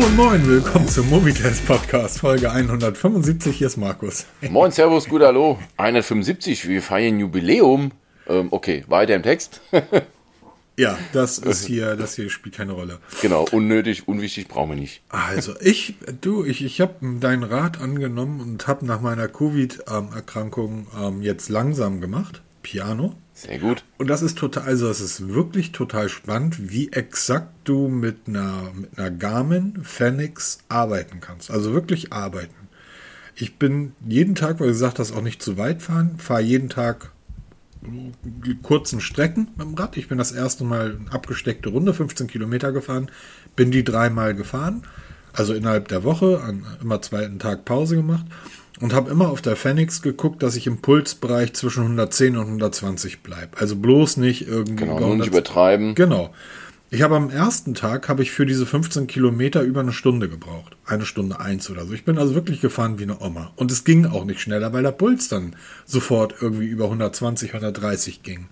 Moin Moin, willkommen zum Movietest Podcast, Folge 175. Hier ist Markus. Moin, Servus, gut, hallo. 175, wir feiern Jubiläum. Ähm, okay, weiter im Text. ja, das ist hier, das hier spielt keine Rolle. Genau, unnötig, unwichtig, brauchen wir nicht. Also, ich, du, ich, ich habe deinen Rat angenommen und habe nach meiner Covid-Erkrankung ähm, jetzt langsam gemacht. Piano. Sehr gut. Und das ist total, also es ist wirklich total spannend, wie exakt du mit einer, mit einer Garmin Phoenix arbeiten kannst. Also wirklich arbeiten. Ich bin jeden Tag, weil du gesagt hast, auch nicht zu weit fahren, fahre jeden Tag kurzen Strecken mit dem Rad. Ich bin das erste Mal eine abgesteckte Runde, 15 Kilometer gefahren, bin die dreimal gefahren, also innerhalb der Woche, an immer zweiten Tag Pause gemacht und habe immer auf der Phoenix geguckt, dass ich im Pulsbereich zwischen 110 und 120 bleibe. Also bloß nicht irgendwie genau, über nicht übertreiben. Genau. Ich habe am ersten Tag habe ich für diese 15 Kilometer über eine Stunde gebraucht. Eine Stunde eins oder so. Ich bin also wirklich gefahren wie eine Oma. Und es ging auch nicht schneller, weil der Puls dann sofort irgendwie über 120, 130 ging.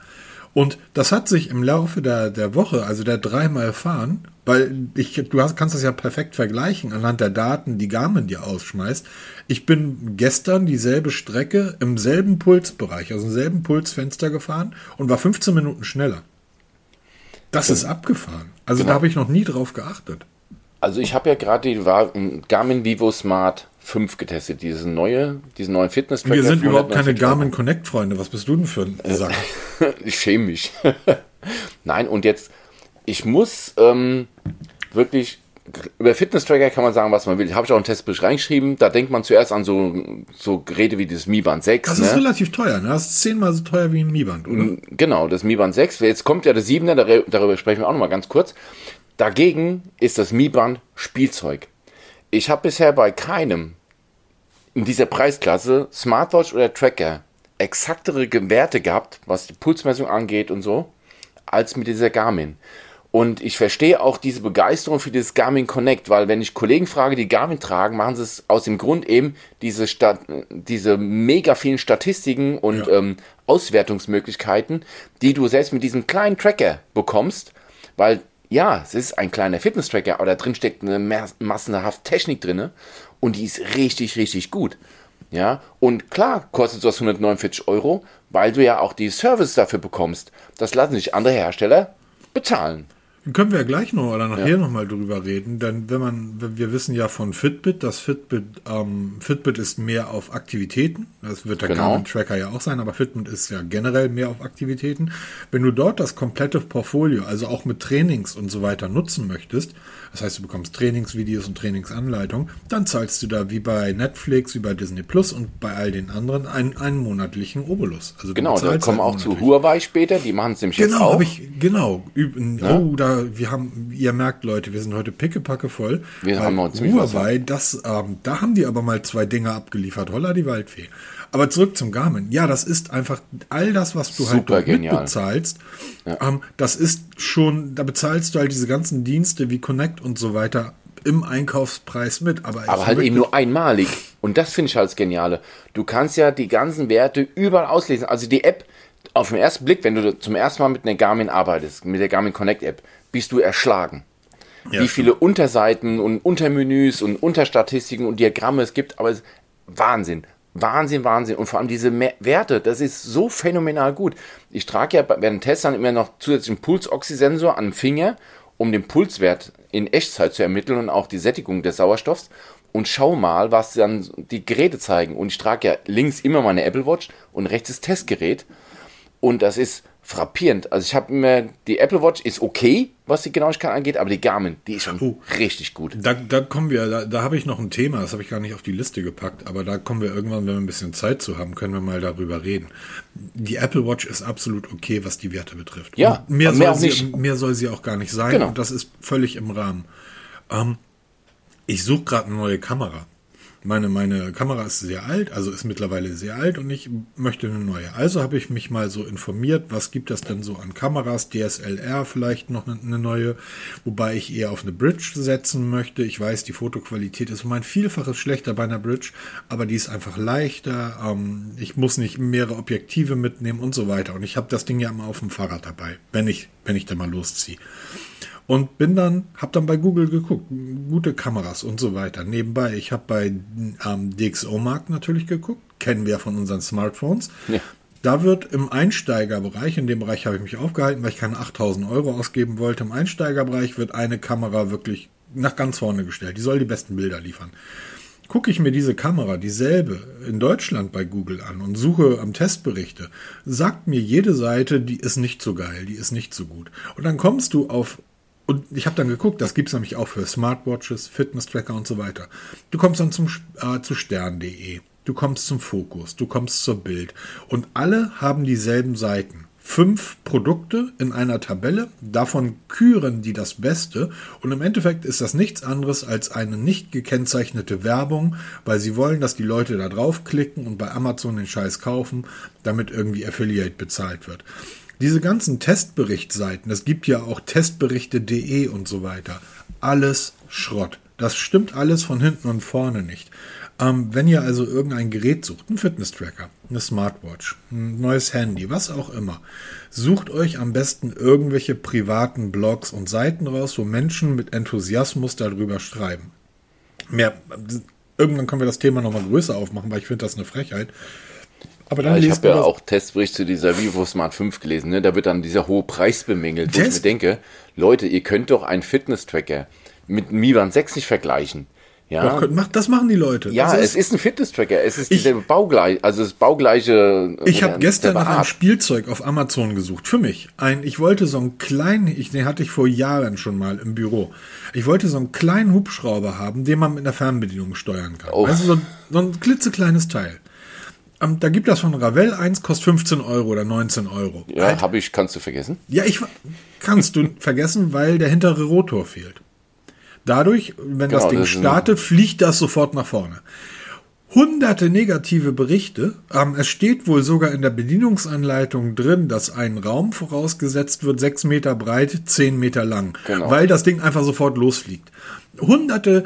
Und das hat sich im Laufe der, der Woche, also der dreimal fahren, weil ich, du hast, kannst das ja perfekt vergleichen anhand der Daten, die Garmin dir ausschmeißt. Ich bin gestern dieselbe Strecke im selben Pulsbereich, also im selben Pulsfenster gefahren und war 15 Minuten schneller. Das ist abgefahren. Also genau. da habe ich noch nie drauf geachtet. Also ich habe ja gerade die Garmin Vivo Smart 5 getestet, diese neue, diesen neuen fitness -Tracker Wir sind überhaupt keine Garmin Connect Freunde. Was bist du denn für ein Sack? ich schäme mich. Nein, und jetzt ich muss ähm, wirklich über Fitness-Tracker kann man sagen, was man will. Habe ich auch einen Testbericht reingeschrieben. Da denkt man zuerst an so, so Geräte wie das Mi Band 6. Das ist ne? relativ teuer, ne? Das ist zehnmal so teuer wie ein Mi Band, oder? Mm, genau, das Mi Band 6. Jetzt kommt ja das 7er, darüber sprechen wir auch nochmal ganz kurz. Dagegen ist das Mi Band Spielzeug. Ich habe bisher bei keinem in dieser Preisklasse Smartwatch oder Tracker exaktere Werte gehabt, was die Pulsmessung angeht und so, als mit dieser Garmin. Und ich verstehe auch diese Begeisterung für dieses Garmin Connect, weil wenn ich Kollegen frage, die Garmin tragen, machen sie es aus dem Grund eben, diese, Stat diese mega vielen Statistiken und ja. ähm, Auswertungsmöglichkeiten, die du selbst mit diesem kleinen Tracker bekommst, weil ja, es ist ein kleiner Fitness-Tracker, aber da drin steckt eine massenhaft Technik drin und die ist richtig, richtig gut. Ja, und klar kostet das 149 Euro, weil du ja auch die Service dafür bekommst. Das lassen sich andere Hersteller bezahlen. Können wir ja gleich noch oder nachher ja. noch mal drüber reden, denn wenn man, wir wissen ja von Fitbit, dass Fitbit, ähm, Fitbit ist mehr auf Aktivitäten, das wird der genau. Garmin Tracker ja auch sein, aber Fitbit ist ja generell mehr auf Aktivitäten. Wenn du dort das komplette Portfolio, also auch mit Trainings und so weiter nutzen möchtest, das heißt, du bekommst Trainingsvideos und Trainingsanleitungen, dann zahlst du da wie bei Netflix, wie bei Disney Plus und bei all den anderen einen, einen monatlichen Obolus. Also genau, da kommen halt auch zu Huawei später, die machen es nämlich genau, jetzt auch. Ich, genau, ja? oh, da, wir haben, ihr merkt Leute, wir sind heute pickepacke voll. Wir haben uns Huawei, das, ähm, da haben die aber mal zwei Dinge abgeliefert, holla die Waldfee. Aber zurück zum Garmin. Ja, das ist einfach all das, was du halt Super halt genial. bezahlst. Ja. Ähm, das ist schon, da bezahlst du halt diese ganzen Dienste wie Connect und so weiter im Einkaufspreis mit. Aber, aber halt eben nur einmalig. Und das finde ich halt das Geniale. Du kannst ja die ganzen Werte überall auslesen. Also die App, auf den ersten Blick, wenn du zum ersten Mal mit einer Garmin arbeitest, mit der Garmin Connect App, bist du erschlagen. Ja, wie viele Unterseiten und Untermenüs und Unterstatistiken und Diagramme es gibt, aber Wahnsinn. Wahnsinn, Wahnsinn. Und vor allem diese Werte, das ist so phänomenal gut. Ich trage ja bei den Tests dann immer noch zusätzlichen Pulsoxysensor an den Finger, um den Pulswert in Echtzeit zu ermitteln und auch die Sättigung des Sauerstoffs. Und schau mal, was dann die Geräte zeigen. Und ich trage ja links immer meine Apple Watch und rechts das Testgerät. Und das ist frappierend. Also ich habe mir, die Apple Watch ist okay, was die Genauigkeit angeht, aber die Garmin, die ist schon oh, richtig gut. Da, da kommen wir, da, da habe ich noch ein Thema, das habe ich gar nicht auf die Liste gepackt, aber da kommen wir irgendwann, wenn wir ein bisschen Zeit zu haben, können wir mal darüber reden. Die Apple Watch ist absolut okay, was die Werte betrifft. Ja, mehr, mehr, soll sie, mehr soll sie auch gar nicht sein genau. und das ist völlig im Rahmen. Ähm, ich suche gerade eine neue Kamera meine, meine Kamera ist sehr alt, also ist mittlerweile sehr alt und ich möchte eine neue. Also habe ich mich mal so informiert, was gibt es denn so an Kameras, DSLR vielleicht noch eine, eine neue, wobei ich eher auf eine Bridge setzen möchte. Ich weiß, die Fotoqualität ist um ein Vielfaches schlechter bei einer Bridge, aber die ist einfach leichter. Ähm, ich muss nicht mehrere Objektive mitnehmen und so weiter. Und ich habe das Ding ja immer auf dem Fahrrad dabei, wenn ich, wenn ich da mal losziehe. Und bin dann, habe dann bei Google geguckt, gute Kameras und so weiter. Nebenbei, ich habe bei ähm, DxO-Markt natürlich geguckt, kennen wir von unseren Smartphones. Ja. Da wird im Einsteigerbereich, in dem Bereich habe ich mich aufgehalten, weil ich keine 8000 Euro ausgeben wollte, im Einsteigerbereich wird eine Kamera wirklich nach ganz vorne gestellt. Die soll die besten Bilder liefern. Gucke ich mir diese Kamera, dieselbe, in Deutschland bei Google an und suche am Testberichte, sagt mir jede Seite, die ist nicht so geil, die ist nicht so gut. Und dann kommst du auf und ich habe dann geguckt, das gibt es nämlich auch für Smartwatches, Fitness-Tracker und so weiter. Du kommst dann zum, äh, zu stern.de, du kommst zum Fokus, du kommst zur Bild und alle haben dieselben Seiten. Fünf Produkte in einer Tabelle, davon küren die das Beste und im Endeffekt ist das nichts anderes als eine nicht gekennzeichnete Werbung, weil sie wollen, dass die Leute da draufklicken und bei Amazon den Scheiß kaufen, damit irgendwie Affiliate bezahlt wird. Diese ganzen Testberichtsseiten, es gibt ja auch testberichte.de und so weiter, alles Schrott. Das stimmt alles von hinten und vorne nicht. Ähm, wenn ihr also irgendein Gerät sucht, ein Fitness-Tracker, eine Smartwatch, ein neues Handy, was auch immer, sucht euch am besten irgendwelche privaten Blogs und Seiten raus, wo Menschen mit Enthusiasmus darüber schreiben. Mehr, irgendwann können wir das Thema nochmal größer aufmachen, weil ich finde das eine Frechheit. Aber dann ja, ich habe ja auch Testbericht zu dieser Vivo Smart 5 gelesen. Ne? Da wird dann dieser hohe Preis bemängelt, wo ich mir denke, Leute, ihr könnt doch einen Fitness-Tracker mit Mi Band 6 nicht vergleichen. Ja. Doch, das machen die Leute. Ja, ist, es ist ein Fitness-Tracker. Es ist dieselbe baugleich, also das baugleiche. Ich habe gestern nach einem Spielzeug auf Amazon gesucht. Für mich. Ein, ich wollte so einen kleinen, ich, den hatte ich vor Jahren schon mal im Büro. Ich wollte so einen kleinen Hubschrauber haben, den man mit einer Fernbedienung steuern kann. Oh. Also so, so ein klitzekleines Teil. Um, da gibt das von Ravel eins, kostet 15 Euro oder 19 Euro. Ja, halt. habe ich, kannst du vergessen? Ja, ich kannst du vergessen, weil der hintere Rotor fehlt. Dadurch, wenn genau, das Ding das startet, fliegt das sofort nach vorne. Hunderte negative Berichte. Ähm, es steht wohl sogar in der Bedienungsanleitung drin, dass ein Raum vorausgesetzt wird, sechs Meter breit, zehn Meter lang, genau. weil das Ding einfach sofort losfliegt. Hunderte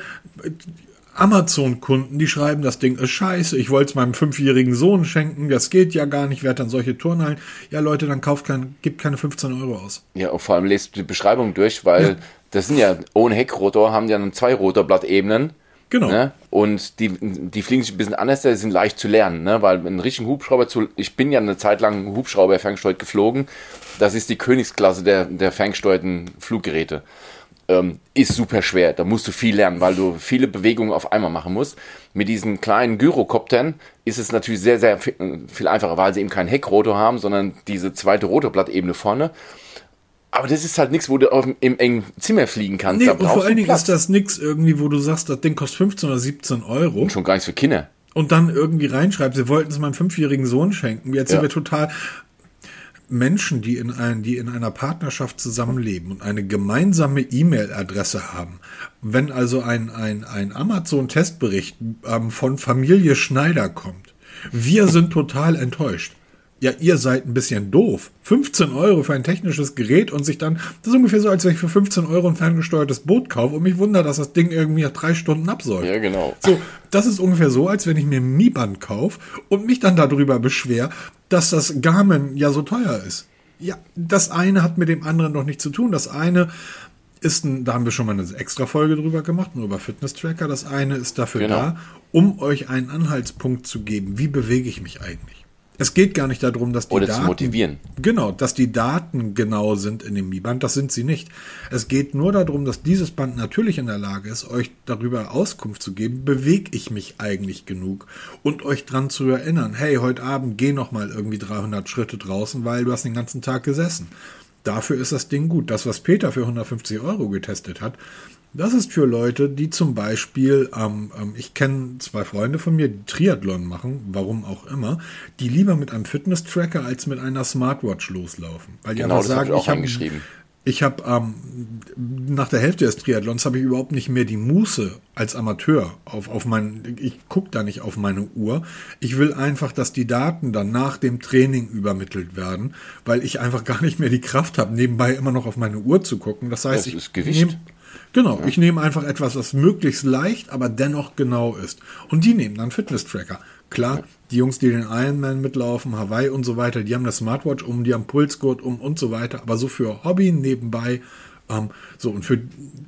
Amazon-Kunden, die schreiben, das Ding ist scheiße, ich wollte es meinem fünfjährigen Sohn schenken, das geht ja gar nicht, wer hat dann solche Turnhallen? Ja, Leute, dann kauft kein, gibt keine 15 Euro aus. Ja, und vor allem lest die Beschreibung durch, weil ja. das sind ja, ohne Heckrotor haben die dann zwei Rotorblattebenen. Genau. Ne? Und die, die fliegen sich ein bisschen anders, die sind leicht zu lernen, ne? weil ein richtigen Hubschrauber zu, ich bin ja eine Zeit lang Hubschrauber ferngesteuert geflogen, das ist die Königsklasse der, der ferngesteuerten Fluggeräte ähm, ist super schwer. Da musst du viel lernen, weil du viele Bewegungen auf einmal machen musst. Mit diesen kleinen Gyrokoptern ist es natürlich sehr, sehr viel einfacher, weil sie eben keinen Heckrotor haben, sondern diese zweite Rotorblattebene vorne. Aber das ist halt nichts, wo du auf, im engen Zimmer fliegen kannst. Nee, und vor allen Dingen ist das nichts irgendwie, wo du sagst, das Ding kostet 15 oder 17 Euro. Und schon gar nichts für Kinder. Und dann irgendwie reinschreibst, sie wollten es meinem fünfjährigen Sohn schenken. Jetzt ja. sind wir total, Menschen, die in, ein, die in einer Partnerschaft zusammenleben und eine gemeinsame E-Mail-Adresse haben, wenn also ein, ein, ein Amazon-Testbericht ähm, von Familie Schneider kommt, wir sind total enttäuscht. Ja, ihr seid ein bisschen doof. 15 Euro für ein technisches Gerät und sich dann, das ist ungefähr so, als wenn ich für 15 Euro ein ferngesteuertes Boot kaufe und mich wundert, dass das Ding irgendwie nach drei Stunden absäuft. Ja, genau. So, das ist ungefähr so, als wenn ich mir ein Mi-Band kaufe und mich dann darüber beschwer, dass das Garmin ja so teuer ist. Ja, das eine hat mit dem anderen noch nichts zu tun. Das eine ist ein, da haben wir schon mal eine extra Folge drüber gemacht, nur über Fitness-Tracker. Das eine ist dafür genau. da, um euch einen Anhaltspunkt zu geben. Wie bewege ich mich eigentlich? Es geht gar nicht darum, dass die Oder Daten. Zu motivieren. Genau, dass die Daten genau sind in dem Mi-Band. Das sind sie nicht. Es geht nur darum, dass dieses Band natürlich in der Lage ist, euch darüber Auskunft zu geben, bewege ich mich eigentlich genug und euch dran zu erinnern, hey, heute Abend geh noch mal irgendwie 300 Schritte draußen, weil du hast den ganzen Tag gesessen. Dafür ist das Ding gut. Das, was Peter für 150 Euro getestet hat, das ist für Leute, die zum Beispiel, ähm, ähm, ich kenne zwei Freunde von mir, die Triathlon machen, warum auch immer, die lieber mit einem Fitness-Tracker als mit einer Smartwatch loslaufen. Weil die genau, einfach sagen, ich, ich habe ich habe ähm, nach der Hälfte des Triathlons habe ich überhaupt nicht mehr die Muße als Amateur auf, auf mein, ich gucke da nicht auf meine Uhr. Ich will einfach, dass die Daten dann nach dem Training übermittelt werden, weil ich einfach gar nicht mehr die Kraft habe, nebenbei immer noch auf meine Uhr zu gucken. Das heißt, das ich nehme Genau, ja. ich nehme einfach etwas, was möglichst leicht, aber dennoch genau ist. Und die nehmen dann Fitness-Tracker. Klar, ja. die Jungs, die den Ironman mitlaufen, Hawaii und so weiter, die haben eine Smartwatch um, die haben Pulsgurt um und so weiter. Aber so für Hobby nebenbei Ähm, so, und für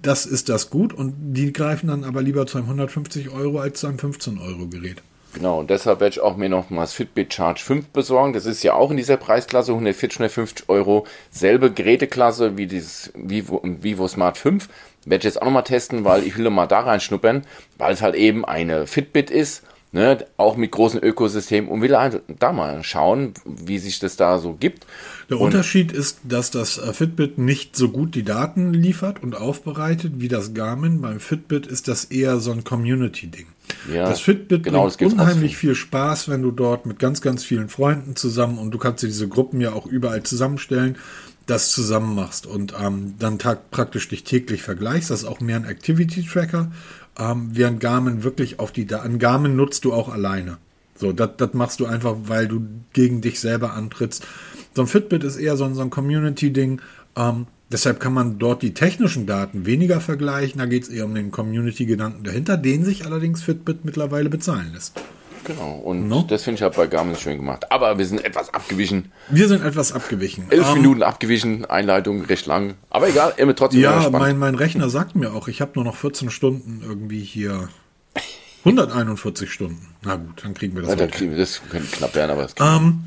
das ist das gut und die greifen dann aber lieber zu einem 150 Euro als zu einem 15 Euro Gerät. Genau, und deshalb werde ich auch mir noch mal das Fitbit Charge 5 besorgen. Das ist ja auch in dieser Preisklasse 140, 150 Euro. Selbe Geräteklasse wie dieses Vivo, Vivo Smart 5. Werde ich jetzt auch noch mal testen, weil ich will mal da reinschnuppern, weil es halt eben eine Fitbit ist ne, auch mit großen Ökosystemen und will halt da mal schauen, wie sich das da so gibt. Der und Unterschied ist, dass das äh, Fitbit nicht so gut die Daten liefert und aufbereitet wie das Garmin. Beim Fitbit ist das eher so ein Community-Ding. Ja, das Fitbit genau, bringt das unheimlich viel Spaß, wenn du dort mit ganz, ganz vielen Freunden zusammen und du kannst dir diese Gruppen ja auch überall zusammenstellen, das zusammen machst und ähm, dann tag, praktisch dich täglich vergleichst. Das ist auch mehr ein Activity-Tracker ähm, während Garmin wirklich auf die Daten. Garmin nutzt du auch alleine. So, das machst du einfach, weil du gegen dich selber antrittst. So ein Fitbit ist eher so, so ein Community-Ding. Ähm, deshalb kann man dort die technischen Daten weniger vergleichen. Da geht es eher um den Community-Gedanken dahinter, den sich allerdings Fitbit mittlerweile bezahlen lässt. Genau, und no? das finde ich halt bei Garmin schön gemacht. Aber wir sind etwas abgewichen. Wir sind etwas abgewichen. Elf um, ähm, Minuten abgewichen, Einleitung recht lang. Aber egal, immer trotzdem. Ja, mein, mein Rechner sagt mir auch, ich habe nur noch 14 Stunden irgendwie hier. 141 Stunden. Na gut, dann kriegen wir das. Ja, dann kriegen wir das, könnte knapp werden, aber es ähm,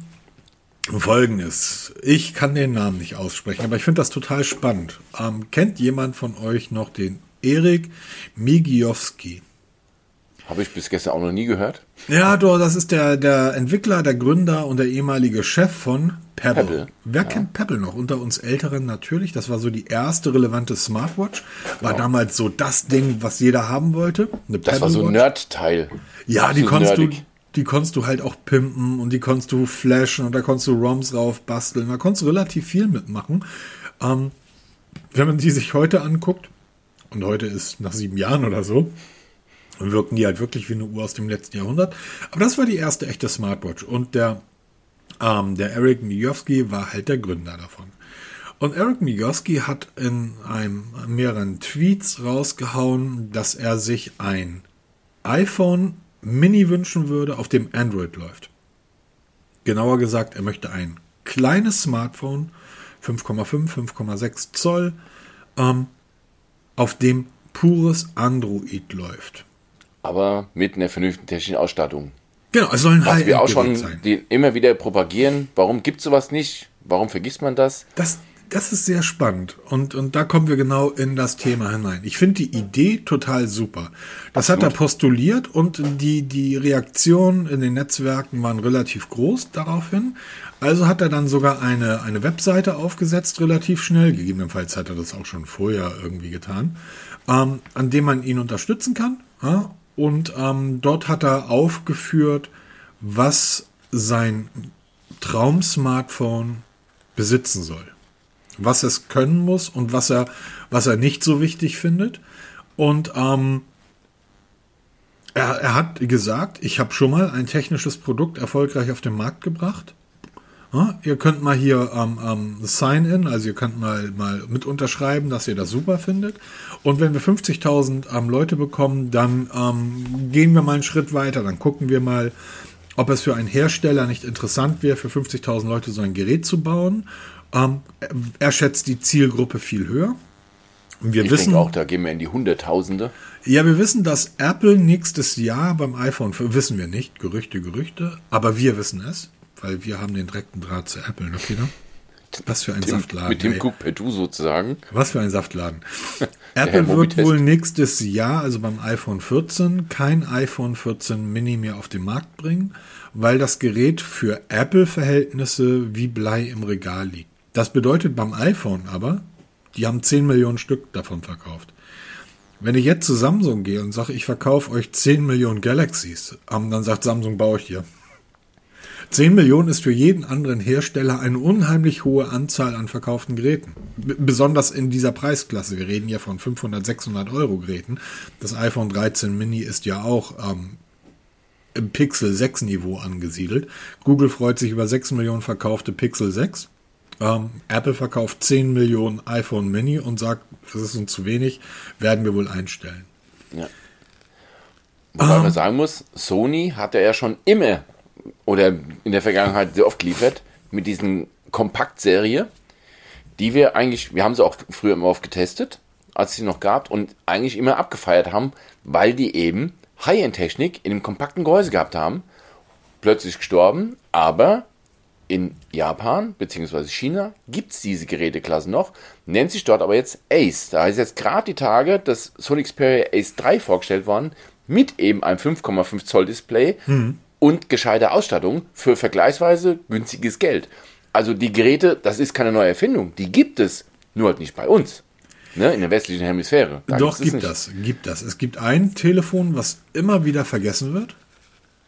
Folgendes. Ich kann den Namen nicht aussprechen, aber ich finde das total spannend. Ähm, kennt jemand von euch noch den Erik Migiowski? Habe ich bis gestern auch noch nie gehört. Ja, du, das ist der, der Entwickler, der Gründer und der ehemalige Chef von Pebble. Pebble. Wer ja. kennt Pebble noch? Unter uns Älteren natürlich. Das war so die erste relevante Smartwatch. War ja. damals so das Ding, was jeder haben wollte. Eine das war so ein Nerd-Teil. Ja, die konntest nerdig. du die konntest du halt auch pimpen und die konntest du flashen und da konntest du ROMs drauf basteln. Da konntest du relativ viel mitmachen. Ähm, wenn man die sich heute anguckt, und heute ist nach sieben Jahren oder so, wirken die halt wirklich wie eine Uhr aus dem letzten Jahrhundert. Aber das war die erste echte Smartwatch. Und der, ähm, der Eric Mijowski war halt der Gründer davon. Und Eric Mijowski hat in einem mehreren Tweets rausgehauen, dass er sich ein iPhone Mini wünschen würde, auf dem Android läuft. Genauer gesagt, er möchte ein kleines Smartphone, 5,5, 5,6 Zoll, ähm, auf dem pures Android läuft aber mit einer vernünftigen technischen Ausstattung. Genau, es soll ein Was wir auch schon immer wieder propagieren. Warum gibt es sowas nicht? Warum vergisst man das? Das, das ist sehr spannend. Und, und da kommen wir genau in das Thema hinein. Ich finde die Idee total super. Das Absolut. hat er postuliert und die, die Reaktionen in den Netzwerken waren relativ groß daraufhin. Also hat er dann sogar eine, eine Webseite aufgesetzt, relativ schnell. Gegebenenfalls hat er das auch schon vorher irgendwie getan, ähm, an dem man ihn unterstützen kann. Ja? Und ähm, dort hat er aufgeführt, was sein Traum-Smartphone besitzen soll. Was es können muss und was er, was er nicht so wichtig findet. Und ähm, er, er hat gesagt, ich habe schon mal ein technisches Produkt erfolgreich auf den Markt gebracht. Ja, ihr könnt mal hier ähm, ähm, Sign-in, also ihr könnt mal, mal mit unterschreiben, dass ihr das super findet. Und wenn wir 50.000 ähm, Leute bekommen, dann ähm, gehen wir mal einen Schritt weiter. Dann gucken wir mal, ob es für einen Hersteller nicht interessant wäre, für 50.000 Leute so ein Gerät zu bauen. Ähm, er schätzt die Zielgruppe viel höher. Wir ich wissen auch, da gehen wir in die Hunderttausende. Ja, wir wissen, dass Apple nächstes Jahr beim iPhone, wissen wir nicht, Gerüchte, Gerüchte, aber wir wissen es weil wir haben den direkten Draht zu Apple, ne, Peter? Was für ein dem, Saftladen. Mit dem ey. Per Du sozusagen. Was für ein Saftladen. Apple wird wohl nächstes Jahr, also beim iPhone 14, kein iPhone 14 Mini mehr auf den Markt bringen, weil das Gerät für Apple-Verhältnisse wie Blei im Regal liegt. Das bedeutet beim iPhone aber, die haben 10 Millionen Stück davon verkauft. Wenn ich jetzt zu Samsung gehe und sage, ich verkaufe euch 10 Millionen Galaxies, dann sagt Samsung, baue ich dir. 10 Millionen ist für jeden anderen Hersteller eine unheimlich hohe Anzahl an verkauften Geräten. B besonders in dieser Preisklasse. Wir reden ja von 500, 600 Euro Geräten. Das iPhone 13 Mini ist ja auch ähm, im Pixel 6 Niveau angesiedelt. Google freut sich über 6 Millionen verkaufte Pixel 6. Ähm, Apple verkauft 10 Millionen iPhone Mini und sagt, das ist uns zu wenig, werden wir wohl einstellen. Ja. Wobei um, man ähm. sagen muss, Sony hatte ja schon immer oder in der Vergangenheit sehr oft geliefert mit diesen Kompaktserie. die wir eigentlich, wir haben sie auch früher immer oft getestet, als sie noch gab und eigentlich immer abgefeiert haben, weil die eben High-End-Technik in einem kompakten Gehäuse gehabt haben. Plötzlich gestorben, aber in Japan bzw. China gibt es diese Geräteklasse noch, nennt sich dort aber jetzt Ace. Da ist jetzt gerade die Tage das Sony Xperia Ace 3 vorgestellt worden, mit eben einem 5,5 Zoll Display mhm. Und gescheiter Ausstattung für vergleichsweise günstiges Geld. Also die Geräte, das ist keine neue Erfindung, die gibt es, nur halt nicht bei uns. Ne, in der westlichen Hemisphäre. Da Doch, gibt das, gibt das. Es gibt ein Telefon, was immer wieder vergessen wird,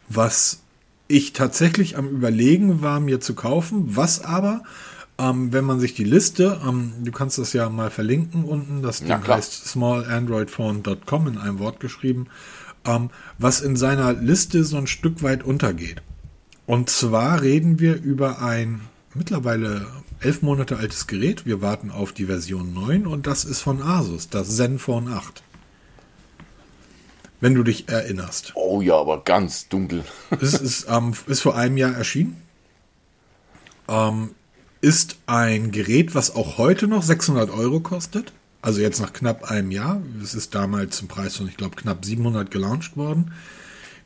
was ich tatsächlich am Überlegen war, mir zu kaufen, was aber, ähm, wenn man sich die Liste, ähm, du kannst das ja mal verlinken unten, das Ding heißt smallandroidphone.com in einem Wort geschrieben, ähm, was in seiner Liste so ein Stück weit untergeht. Und zwar reden wir über ein mittlerweile elf Monate altes Gerät. Wir warten auf die Version 9 und das ist von Asus, das Zenfone 8 wenn du dich erinnerst. Oh ja, aber ganz dunkel. es ist, ähm, ist vor einem Jahr erschienen. Ähm, ist ein Gerät, was auch heute noch 600 Euro kostet. Also jetzt nach knapp einem Jahr. Es ist damals zum Preis von, ich glaube, knapp 700 gelauncht worden.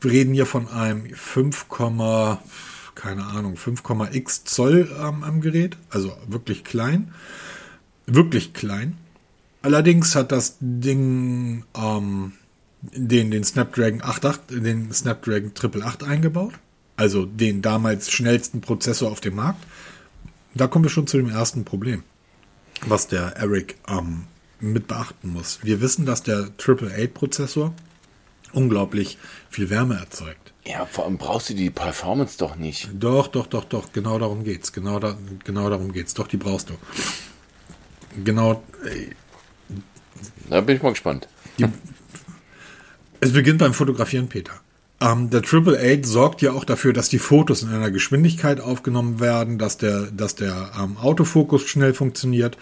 Wir reden hier von einem 5, keine Ahnung, 5,x Zoll ähm, am Gerät. Also wirklich klein. Wirklich klein. Allerdings hat das Ding ähm, den, den Snapdragon 88, den Snapdragon 888 eingebaut. Also den damals schnellsten Prozessor auf dem Markt. Da kommen wir schon zu dem ersten Problem, was der Eric ähm, mit beachten muss. Wir wissen, dass der 888-Prozessor unglaublich viel Wärme erzeugt. Ja, vor allem brauchst du die Performance doch nicht. Doch, doch, doch, doch. Genau darum geht's. Genau, da, genau darum geht's. Doch, die brauchst du. Genau. Äh, da bin ich mal gespannt. Die, es beginnt beim Fotografieren, Peter. Ähm, der Triple Eight sorgt ja auch dafür, dass die Fotos in einer Geschwindigkeit aufgenommen werden, dass der, dass der ähm, Autofokus schnell funktioniert.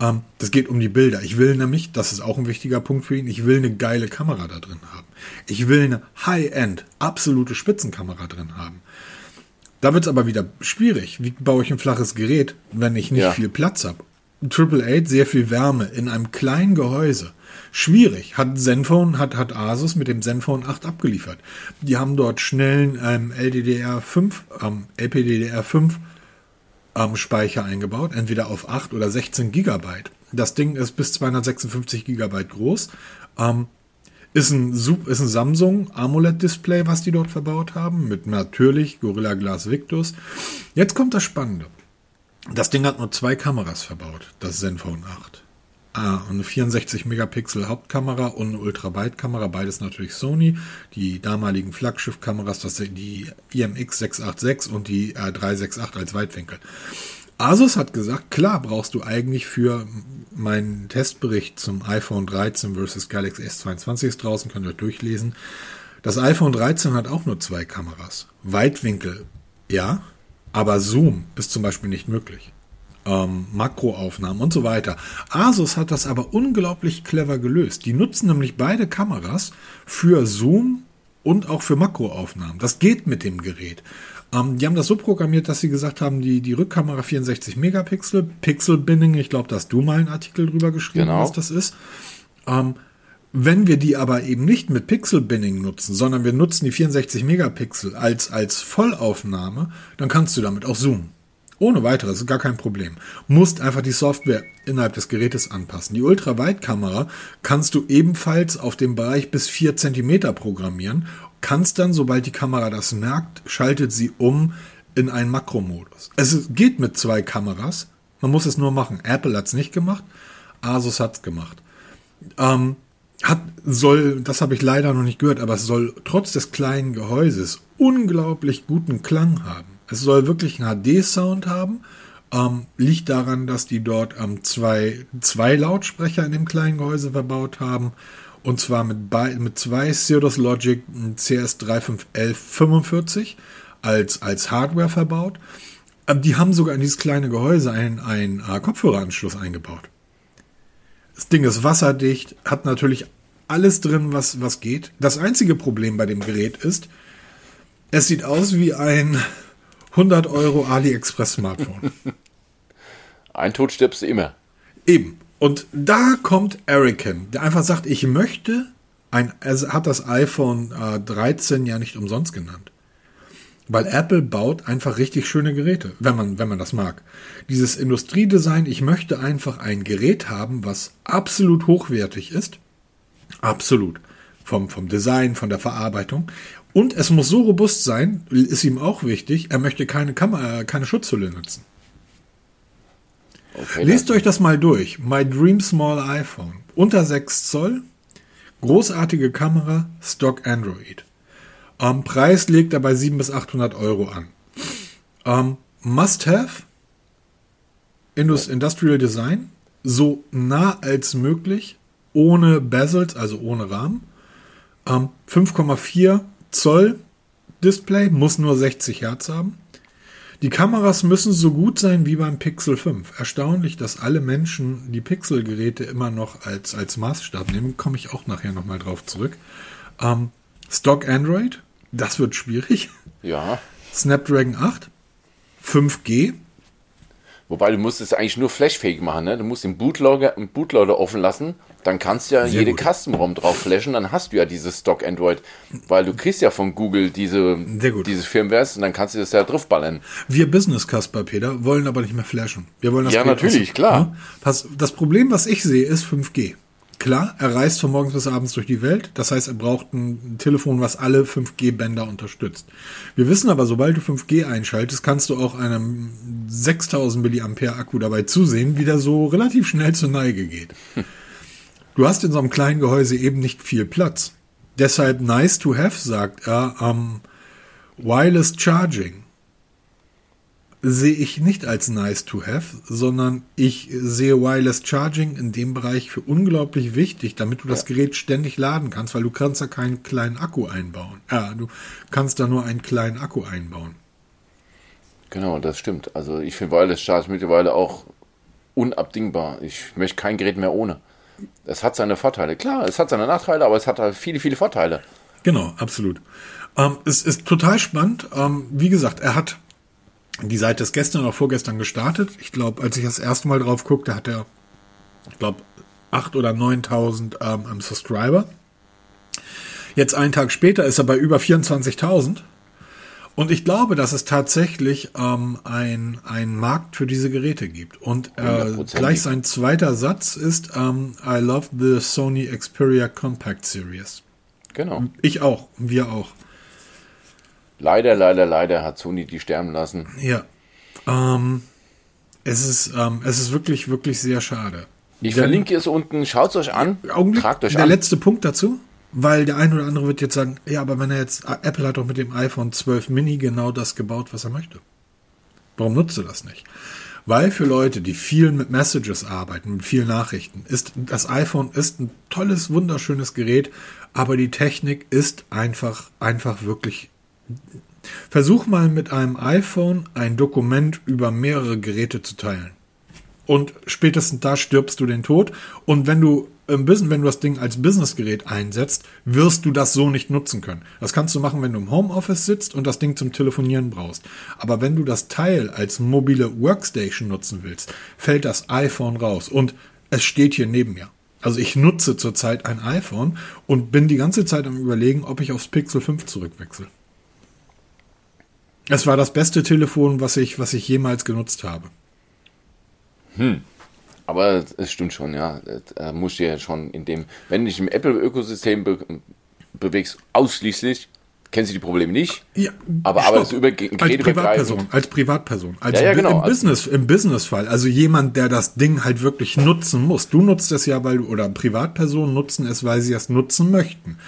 Ähm, das geht um die Bilder. Ich will nämlich, das ist auch ein wichtiger Punkt für ihn, ich will eine geile Kamera da drin haben. Ich will eine High-End, absolute Spitzenkamera drin haben. Da wird es aber wieder schwierig. Wie baue ich ein flaches Gerät, wenn ich nicht ja. viel Platz habe? Triple Eight, sehr viel Wärme in einem kleinen Gehäuse schwierig. Hat Zenfone, hat, hat Asus mit dem Zenfone 8 abgeliefert. Die haben dort schnellen ähm, LDDR5, ähm, LPDDR5 ähm, Speicher eingebaut, entweder auf 8 oder 16 Gigabyte. Das Ding ist bis 256 Gigabyte groß. Ähm, ist ein, ist ein Samsung AMOLED-Display, was die dort verbaut haben, mit natürlich Gorilla Glass Victus. Jetzt kommt das Spannende. Das Ding hat nur zwei Kameras verbaut, das Zenfone 8. Ah, eine 64 Megapixel Hauptkamera und eine Ultra-Wide-Kamera, beides natürlich Sony. Die damaligen Flaggschiff-Kameras, das sind die IMX 686 und die R368 als Weitwinkel. Asus hat gesagt, klar brauchst du eigentlich für meinen Testbericht zum iPhone 13 versus Galaxy S22 ist draußen, könnt ihr durchlesen. Das iPhone 13 hat auch nur zwei Kameras. Weitwinkel, ja, aber Zoom ist zum Beispiel nicht möglich ähm, Makroaufnahmen und so weiter. Asus hat das aber unglaublich clever gelöst. Die nutzen nämlich beide Kameras für Zoom und auch für Makroaufnahmen. Das geht mit dem Gerät. Ähm, die haben das so programmiert, dass sie gesagt haben, die, die Rückkamera 64 Megapixel, Pixel Binning, ich glaube, da hast du mal einen Artikel drüber geschrieben, genau. was das ist. Ähm, wenn wir die aber eben nicht mit Pixel Binning nutzen, sondern wir nutzen die 64 Megapixel als, als Vollaufnahme, dann kannst du damit auch zoomen. Ohne weiteres, gar kein Problem. Musst einfach die Software innerhalb des Gerätes anpassen. Die Ultraweitkamera kannst du ebenfalls auf dem Bereich bis 4 cm programmieren. Kannst dann, sobald die Kamera das merkt, schaltet sie um in einen Makromodus. Es geht mit zwei Kameras. Man muss es nur machen. Apple hat es nicht gemacht. Asus hat es gemacht. Ähm, hat, soll, das habe ich leider noch nicht gehört, aber es soll trotz des kleinen Gehäuses unglaublich guten Klang haben. Es soll wirklich einen HD-Sound haben. Ähm, liegt daran, dass die dort ähm, zwei, zwei Lautsprecher in dem kleinen Gehäuse verbaut haben. Und zwar mit, mit zwei Cirrus Logic CS351145 als, als Hardware verbaut. Ähm, die haben sogar in dieses kleine Gehäuse einen, einen äh, Kopfhöreranschluss eingebaut. Das Ding ist wasserdicht, hat natürlich alles drin, was, was geht. Das einzige Problem bei dem Gerät ist, es sieht aus wie ein 100 Euro AliExpress Smartphone. Ein Tod stirbst du immer. Eben. Und da kommt Erican, der einfach sagt, ich möchte ein, er hat das iPhone äh, 13 ja nicht umsonst genannt. Weil Apple baut einfach richtig schöne Geräte, wenn man, wenn man das mag. Dieses Industriedesign, ich möchte einfach ein Gerät haben, was absolut hochwertig ist. Absolut. Vom, vom Design, von der Verarbeitung. Und es muss so robust sein, ist ihm auch wichtig, er möchte keine Kamera, keine Schutzhülle nutzen. Okay, Lest euch das mal durch. My Dream Small iPhone. Unter 6 Zoll. Großartige Kamera. Stock Android. Ähm, Preis legt er bei 700 bis 800 Euro an. Ähm, must have. Indus Industrial Design. So nah als möglich. Ohne Bezels, also ohne Rahmen. Ähm, 5,4 Zoll Display. Muss nur 60 Hertz haben. Die Kameras müssen so gut sein wie beim Pixel 5. Erstaunlich, dass alle Menschen die Pixel-Geräte immer noch als, als Maßstab nehmen. Komme ich auch nachher nochmal drauf zurück. Ähm, Stock Android, das wird schwierig. Ja. Snapdragon 8, 5G. Wobei du musst es eigentlich nur flashfähig machen. Ne? Du musst den Bootloader, Bootloader offen lassen dann kannst du ja Sehr jede Custom-ROM drauf flashen, dann hast du ja dieses Stock Android, weil du kriegst ja von Google diese, dieses Firmware und dann kannst du das ja draufballern. Wir Business Casper, Peter, wollen aber nicht mehr flashen. Wir wollen das Ja, natürlich, klar. Ne? Das Problem, was ich sehe, ist 5G. Klar, er reist von morgens bis abends durch die Welt. Das heißt, er braucht ein Telefon, was alle 5G-Bänder unterstützt. Wir wissen aber, sobald du 5G einschaltest, kannst du auch einem 6000 mAh Akku dabei zusehen, wie der so relativ schnell zur Neige geht. Du hast in so einem kleinen Gehäuse eben nicht viel Platz. Deshalb nice to have, sagt er, ähm, Wireless Charging sehe ich nicht als nice to have, sondern ich sehe Wireless Charging in dem Bereich für unglaublich wichtig, damit du das Gerät ständig laden kannst, weil du kannst da keinen kleinen Akku einbauen. Ja, du kannst da nur einen kleinen Akku einbauen. Genau, das stimmt. Also ich finde Wireless Charge mittlerweile auch unabdingbar. Ich möchte kein Gerät mehr ohne es hat seine Vorteile. Klar, es hat seine Nachteile, aber es hat halt viele, viele Vorteile. Genau, absolut. Ähm, es ist total spannend. Ähm, wie gesagt, er hat die Seite ist gestern oder vorgestern gestartet. Ich glaube, als ich das erste Mal drauf guckte, hat er, ich glaube, 8.000 oder 9.000 ähm, Subscriber. Jetzt einen Tag später ist er bei über 24.000. Und ich glaube, dass es tatsächlich ähm, ein, ein Markt für diese Geräte gibt. Und äh, gleich sein zweiter Satz ist, ähm, I love the Sony Xperia Compact Series. Genau. Ich auch, wir auch. Leider, leider, leider hat Sony die sterben lassen. Ja. Ähm, es, ist, ähm, es ist wirklich, wirklich sehr schade. Ich Denn, verlinke es unten, schaut es euch an. Augenblick, tragt euch der an. Der letzte Punkt dazu. Weil der eine oder andere wird jetzt sagen, ja, aber wenn er jetzt, Apple hat doch mit dem iPhone 12 Mini genau das gebaut, was er möchte. Warum nutzt du das nicht? Weil für Leute, die viel mit Messages arbeiten, mit vielen Nachrichten, ist das iPhone ist ein tolles, wunderschönes Gerät, aber die Technik ist einfach, einfach wirklich. Versuch mal mit einem iPhone ein Dokument über mehrere Geräte zu teilen. Und spätestens da stirbst du den Tod. Und wenn du im Business, wenn du das Ding als Businessgerät einsetzt, wirst du das so nicht nutzen können. Das kannst du machen, wenn du im Homeoffice sitzt und das Ding zum Telefonieren brauchst. Aber wenn du das Teil als mobile Workstation nutzen willst, fällt das iPhone raus. Und es steht hier neben mir. Also ich nutze zurzeit ein iPhone und bin die ganze Zeit am überlegen, ob ich aufs Pixel 5 zurückwechsel. Es war das beste Telefon, was ich, was ich jemals genutzt habe. Hm. Aber es stimmt schon, ja. Da musst du ja schon in dem, wenn du dich im Apple-Ökosystem be bewegst, ausschließlich, kennst du die Probleme nicht. Ja, aber stopp. arbeitest über als Privatperson, als Privatperson, als ja, ja, genau. im Business, im Businessfall, also jemand, der das Ding halt wirklich nutzen muss. Du nutzt es ja, weil du oder Privatpersonen nutzen es, weil sie es nutzen möchten.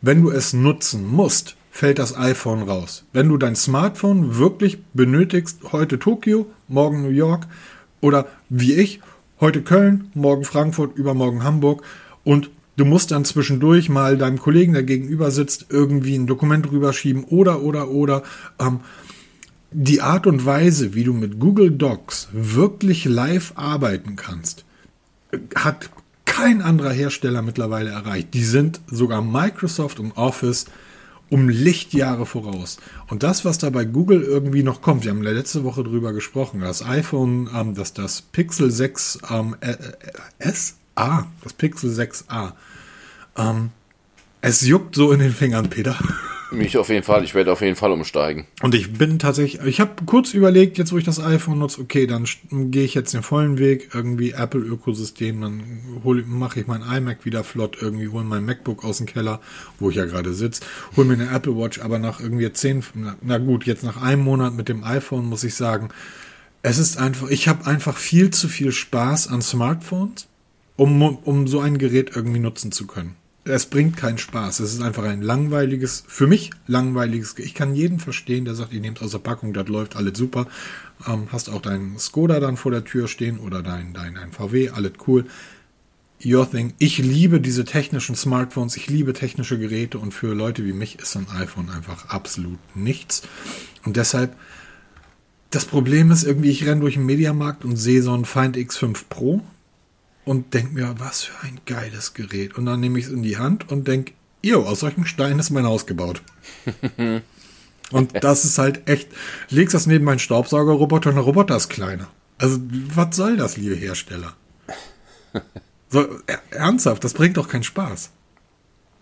Wenn du es nutzen musst, fällt das iPhone raus. Wenn du dein Smartphone wirklich benötigst, heute Tokio, morgen New York oder wie ich heute Köln, morgen Frankfurt, übermorgen Hamburg und du musst dann zwischendurch mal deinem Kollegen, der gegenüber sitzt, irgendwie ein Dokument rüberschieben oder, oder, oder. Ähm, die Art und Weise, wie du mit Google Docs wirklich live arbeiten kannst, hat kein anderer Hersteller mittlerweile erreicht. Die sind sogar Microsoft und Office um Lichtjahre voraus. Und das, was da bei Google irgendwie noch kommt, wir haben letzte Woche drüber gesprochen, das iPhone, ähm, das, das Pixel 6 ähm, äh, äh, SA, das Pixel 6a, ähm, es juckt so in den Fingern, Peter. Mich auf jeden Fall, ich werde auf jeden Fall umsteigen. Und ich bin tatsächlich, ich habe kurz überlegt, jetzt wo ich das iPhone nutze, okay, dann gehe ich jetzt den vollen Weg, irgendwie Apple-Ökosystem, dann mache ich mein iMac wieder flott, irgendwie hole mein MacBook aus dem Keller, wo ich ja gerade sitze, hole mir eine Apple Watch, aber nach irgendwie zehn, na gut, jetzt nach einem Monat mit dem iPhone muss ich sagen, es ist einfach, ich habe einfach viel zu viel Spaß an Smartphones, um, um so ein Gerät irgendwie nutzen zu können es bringt keinen Spaß. Es ist einfach ein langweiliges, für mich langweiliges. Ich kann jeden verstehen, der sagt, ihr nehmt aus der Packung, das läuft alles super. Ähm, hast auch deinen Skoda dann vor der Tür stehen oder dein, dein, dein VW, alles cool. Your thing. Ich liebe diese technischen Smartphones, ich liebe technische Geräte und für Leute wie mich ist ein iPhone einfach absolut nichts. Und deshalb, das Problem ist irgendwie, ich renne durch den Mediamarkt und sehe so ein Find X5 Pro und denke mir, was für ein geiles Gerät. Und dann nehme ich es in die Hand und denke, jo, aus solchen Steinen ist mein Haus gebaut. und das ist halt echt, legst das neben meinen Staubsaugerroboter und der Roboter ist kleiner. Also, was soll das, liebe Hersteller? So, ernsthaft, das bringt doch keinen Spaß.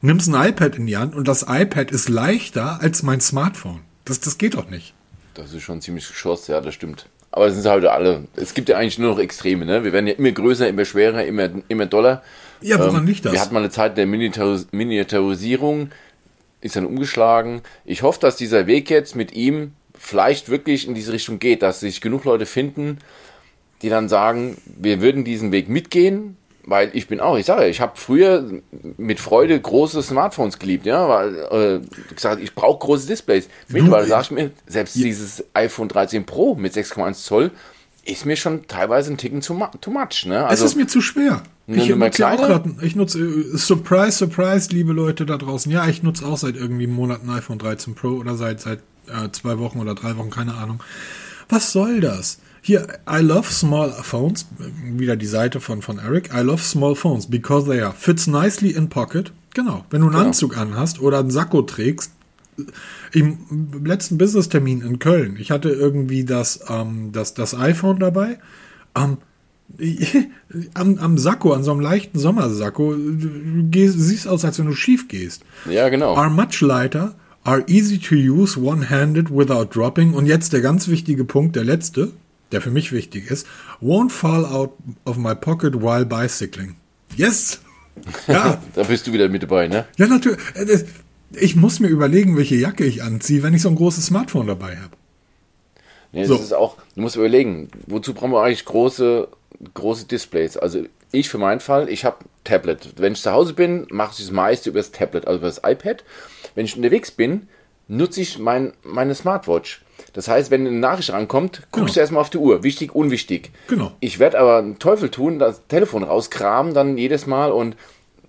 Nimmst ein iPad in die Hand und das iPad ist leichter als mein Smartphone. Das, das geht doch nicht. Das ist schon ziemlich geschossen, ja, das stimmt. Aber es sind halt alle. Es gibt ja eigentlich nur noch Extreme, ne? Wir werden ja immer größer, immer schwerer, immer, immer doller. Ja, woran ähm, liegt das? Wir hatten mal eine Zeit der Miniaturis Miniaturisierung, ist dann umgeschlagen. Ich hoffe, dass dieser Weg jetzt mit ihm vielleicht wirklich in diese Richtung geht, dass sich genug Leute finden, die dann sagen, wir würden diesen Weg mitgehen, weil ich bin auch, ich sage, ich habe früher mit Freude große Smartphones geliebt, ja, weil äh, gesagt, ich brauche große Displays. Mittlerweile sage ich mir, selbst ja. dieses iPhone 13 Pro mit 6,1 Zoll ist mir schon teilweise ein Ticken too, too much, ne? Also, es ist mir zu schwer. Ich nutze auch grad, ich nutze, äh, surprise, surprise, liebe Leute da draußen. Ja, ich nutze auch seit irgendwie einem Monat ein iPhone 13 Pro oder seit, seit äh, zwei Wochen oder drei Wochen, keine Ahnung. Was soll das? Hier, I love small phones, wieder die Seite von, von Eric. I love small phones because they are fits nicely in pocket. Genau, wenn du einen genau. Anzug anhast oder einen Sakko trägst. Im letzten Business-Termin in Köln, ich hatte irgendwie das, ähm, das, das iPhone dabei. Ähm, am, am Sakko, an so einem leichten Sommersakko, du gehst, siehst aus, als wenn du schief gehst. Ja, genau. Are much lighter, are easy to use one-handed without dropping. Und jetzt der ganz wichtige Punkt, der letzte der für mich wichtig ist, won't fall out of my pocket while bicycling. Yes! Ja. da bist du wieder mit dabei, ne? Ja, natürlich. Äh, ich muss mir überlegen, welche Jacke ich anziehe, wenn ich so ein großes Smartphone dabei habe. Nee, so. ist auch, du musst überlegen, wozu brauchen wir eigentlich große, große Displays? Also ich für meinen Fall, ich habe Tablet. Wenn ich zu Hause bin, mache ich das meiste über das Tablet, also über das iPad. Wenn ich unterwegs bin, nutze ich mein, meine Smartwatch. Das heißt, wenn eine Nachricht rankommt, guckst genau. du erstmal auf die Uhr. Wichtig, unwichtig. Genau. Ich werde aber einen Teufel tun, das Telefon rauskramen dann jedes Mal und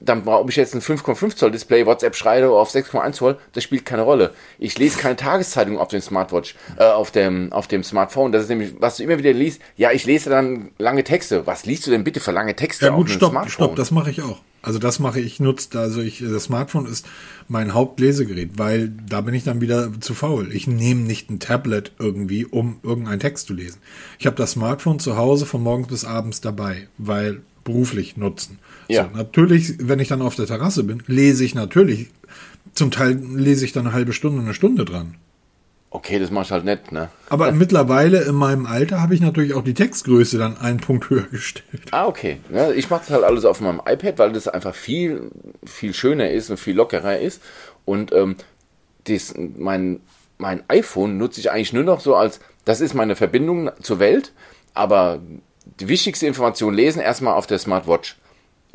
dann ob ich jetzt ein 5,5 Zoll Display, WhatsApp schreibe auf 6,1 Zoll, das spielt keine Rolle. Ich lese keine Tageszeitung auf dem Smartwatch, äh, auf dem, auf dem Smartphone. Das ist nämlich, was du immer wieder liest. Ja, ich lese dann lange Texte. Was liest du denn bitte für lange Texte ja, gut, auf dem stopp, Smartphone? Stopp, das mache ich auch. Also das mache ich, nutzt, also ich, das Smartphone ist mein Hauptlesegerät, weil da bin ich dann wieder zu faul. Ich nehme nicht ein Tablet irgendwie, um irgendeinen Text zu lesen. Ich habe das Smartphone zu Hause von morgens bis abends dabei, weil beruflich nutzen. Ja. So, natürlich, wenn ich dann auf der Terrasse bin, lese ich natürlich, zum Teil lese ich dann eine halbe Stunde, eine Stunde dran. Okay, das machst halt nett, ne? Aber mittlerweile in meinem Alter habe ich natürlich auch die Textgröße dann einen Punkt höher gestellt. Ah, okay. Ja, ich mache das halt alles auf meinem iPad, weil das einfach viel, viel schöner ist und viel lockerer ist. Und ähm, das, mein, mein iPhone nutze ich eigentlich nur noch so als, das ist meine Verbindung zur Welt, aber die wichtigste Information lesen erstmal auf der Smartwatch.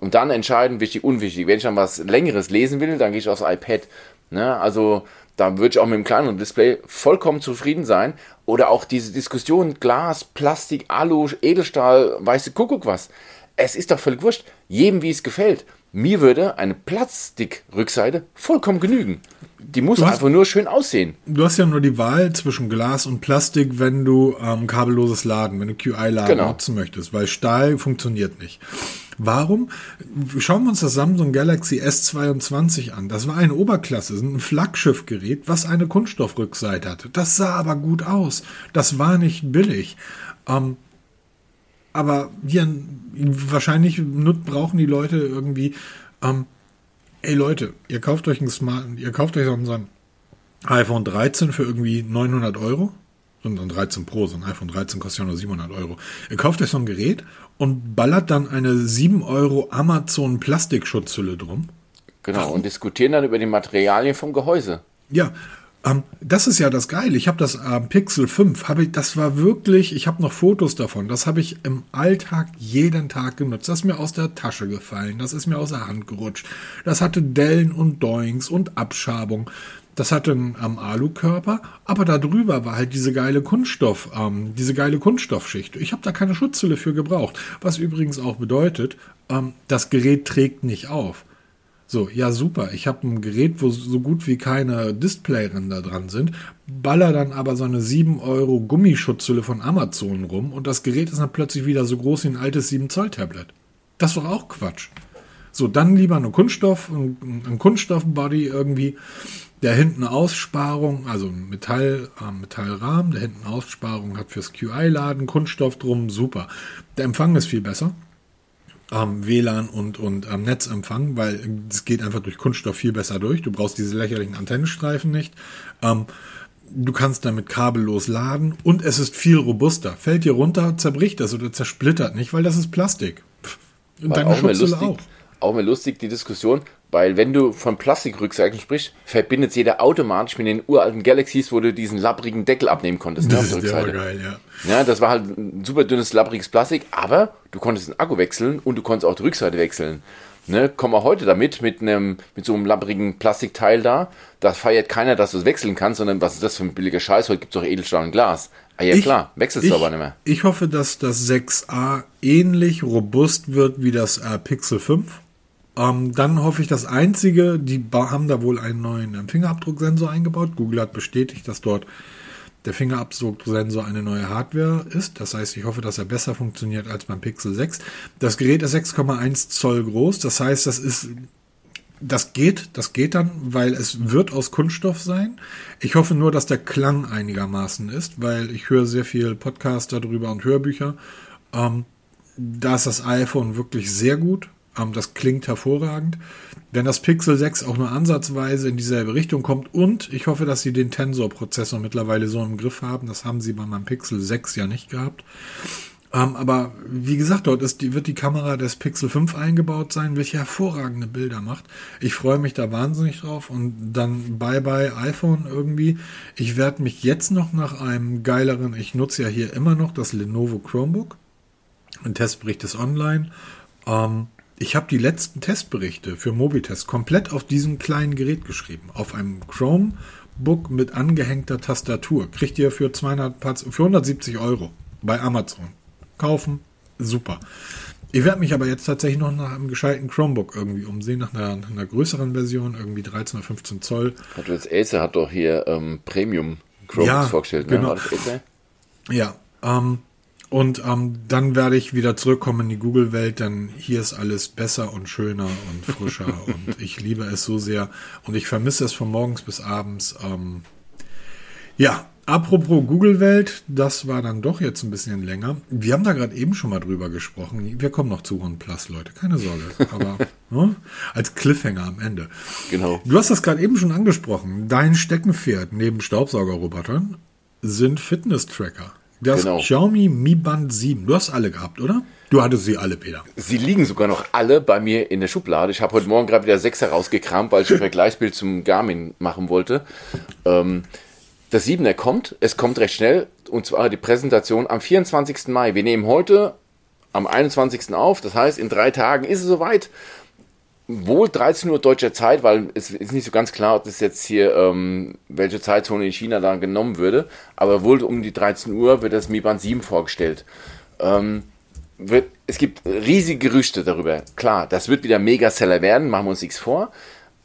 Und dann entscheiden, wichtig, unwichtig. Wenn ich dann was Längeres lesen will, dann gehe ich aufs iPad. Ne? Also da würde ich auch mit dem kleineren Display vollkommen zufrieden sein. Oder auch diese Diskussion Glas, Plastik, Alu, Edelstahl, weiße Kuckuck was. Es ist doch völlig wurscht. Jedem, wie es gefällt. Mir würde eine Plastikrückseite vollkommen genügen. Die muss hast, einfach nur schön aussehen. Du hast ja nur die Wahl zwischen Glas und Plastik, wenn du ähm, kabelloses Laden, wenn du QI-Laden genau. nutzen möchtest, weil Stahl funktioniert nicht. Warum? Schauen wir uns das Samsung Galaxy S22 an. Das war eine Oberklasse, ein Flaggschiffgerät, was eine Kunststoffrückseite hatte. Das sah aber gut aus. Das war nicht billig. Ähm, aber wir, wahrscheinlich brauchen die Leute irgendwie, ähm, ey Leute, ihr kauft euch ein Smart, ihr kauft euch so ein iPhone 13 für irgendwie 900 Euro. So ein 13 Pro, so ein iPhone 13 kostet ja nur 700 Euro. Ihr kauft euch so ein Gerät und ballert dann eine 7 Euro Amazon Plastikschutzhülle drum. Genau, Warum? und diskutieren dann über die Materialien vom Gehäuse. Ja, ähm, das ist ja das Geile. Ich habe das äh, Pixel 5, habe ich, das war wirklich, ich habe noch Fotos davon. Das habe ich im Alltag jeden Tag genutzt. Das ist mir aus der Tasche gefallen, das ist mir aus der Hand gerutscht. Das hatte Dellen und Doings und Abschabung. Das hatte einen ähm, Alukörper, aber darüber war halt diese geile Kunststoff, ähm, diese geile Kunststoffschicht. Ich habe da keine Schutzhülle für gebraucht. Was übrigens auch bedeutet, ähm, das Gerät trägt nicht auf. So, ja super, ich habe ein Gerät, wo so gut wie keine Displayränder dran sind, baller dann aber so eine 7 Euro Gummischutzhülle von Amazon rum und das Gerät ist dann plötzlich wieder so groß wie ein altes 7 Zoll Tablet. Das ist doch auch Quatsch. So, dann lieber eine Kunststoff, ein, ein Kunststoffbody irgendwie, der hinten Aussparung, also Metall, äh, Metallrahmen, der hinten Aussparung hat fürs QI-Laden, Kunststoff drum, super. Der Empfang ist viel besser ähm, WLAN und, und ähm, Netzempfang, weil es geht einfach durch Kunststoff viel besser durch. Du brauchst diese lächerlichen Antennenstreifen nicht. Ähm, du kannst damit kabellos laden und es ist viel robuster. Fällt dir runter, zerbricht das oder zersplittert nicht, weil das ist Plastik. Und deine Schutzhülle auch. Auch mal lustig die Diskussion, weil wenn du von Plastikrückseiten sprichst, verbindet jeder automatisch mit den uralten Galaxies, wo du diesen labbrigen Deckel abnehmen konntest. Ne, das ist ja geil, ja. Ja, das war halt ein super dünnes, labbriges Plastik, aber du konntest den Akku wechseln und du konntest auch die Rückseite wechseln. Ne, komm mal heute damit mit einem mit so einem labbrigen Plastikteil da. Da feiert keiner, dass du es wechseln kannst, sondern was ist das für ein billiger Scheiß? Heute gibt es doch Edelstahl und Glas. Ah ja, ich, klar, wechselst ich, du aber nicht mehr. Ich hoffe, dass das 6a ähnlich robust wird wie das äh, Pixel 5 ähm, dann hoffe ich, das Einzige, die haben da wohl einen neuen Fingerabdrucksensor eingebaut. Google hat bestätigt, dass dort der Fingerabdrucksensor eine neue Hardware ist. Das heißt, ich hoffe, dass er besser funktioniert als beim Pixel 6. Das Gerät ist 6,1 Zoll groß. Das heißt, das ist, das geht, das geht dann, weil es wird aus Kunststoff sein. Ich hoffe nur, dass der Klang einigermaßen ist, weil ich höre sehr viel Podcast darüber und Hörbücher. Ähm, da ist das iPhone wirklich sehr gut. Ähm, das klingt hervorragend. Wenn das Pixel 6 auch nur ansatzweise in dieselbe Richtung kommt und ich hoffe, dass sie den Tensor-Prozessor mittlerweile so im Griff haben. Das haben sie bei meinem Pixel 6 ja nicht gehabt. Ähm, aber wie gesagt, dort ist wird die Kamera des Pixel 5 eingebaut sein, welche hervorragende Bilder macht. Ich freue mich da wahnsinnig drauf und dann bye bye iPhone irgendwie. Ich werde mich jetzt noch nach einem geileren, ich nutze ja hier immer noch das Lenovo Chromebook. Ein Testbericht ist online. Ähm, ich habe die letzten Testberichte für Mobitest komplett auf diesem kleinen Gerät geschrieben. Auf einem Chromebook mit angehängter Tastatur. Kriegt ihr für, 200, für 170 Euro bei Amazon. Kaufen, super. Ich werde mich aber jetzt tatsächlich noch nach einem gescheiten Chromebook irgendwie umsehen, nach einer, nach einer größeren Version, irgendwie 13 oder 15 Zoll. Das Acer hat doch hier ähm, Premium Chromebooks ja, vorgestellt, ne? Genau. Ja, ähm, und ähm, dann werde ich wieder zurückkommen in die Google-Welt, denn hier ist alles besser und schöner und frischer und ich liebe es so sehr und ich vermisse es von morgens bis abends. Ähm, ja, apropos Google-Welt, das war dann doch jetzt ein bisschen länger. Wir haben da gerade eben schon mal drüber gesprochen. Wir kommen noch zu OnePlus, Leute, keine Sorge. Aber ne, als Cliffhanger am Ende. Genau. Du hast das gerade eben schon angesprochen. Dein Steckenpferd neben Staubsaugerrobotern sind Fitness-Tracker. Das genau. Xiaomi Mi Band 7. Du hast alle gehabt, oder? Du hattest sie alle, Peter. Sie liegen sogar noch alle bei mir in der Schublade. Ich habe heute Morgen gerade wieder sechs herausgekramt, weil ich ein Vergleichsbild zum Garmin machen wollte. Ähm, das 7er kommt. Es kommt recht schnell. Und zwar die Präsentation am 24. Mai. Wir nehmen heute am 21. auf. Das heißt, in drei Tagen ist es soweit wohl 13 Uhr deutscher Zeit, weil es ist nicht so ganz klar, ob das jetzt hier, ähm, welche Zeitzone in China da genommen würde, aber wohl um die 13 Uhr wird das Mi Band 7 vorgestellt. Ähm, wird, es gibt riesige Gerüchte darüber. Klar, das wird wieder Megaseller werden, machen wir uns nichts vor.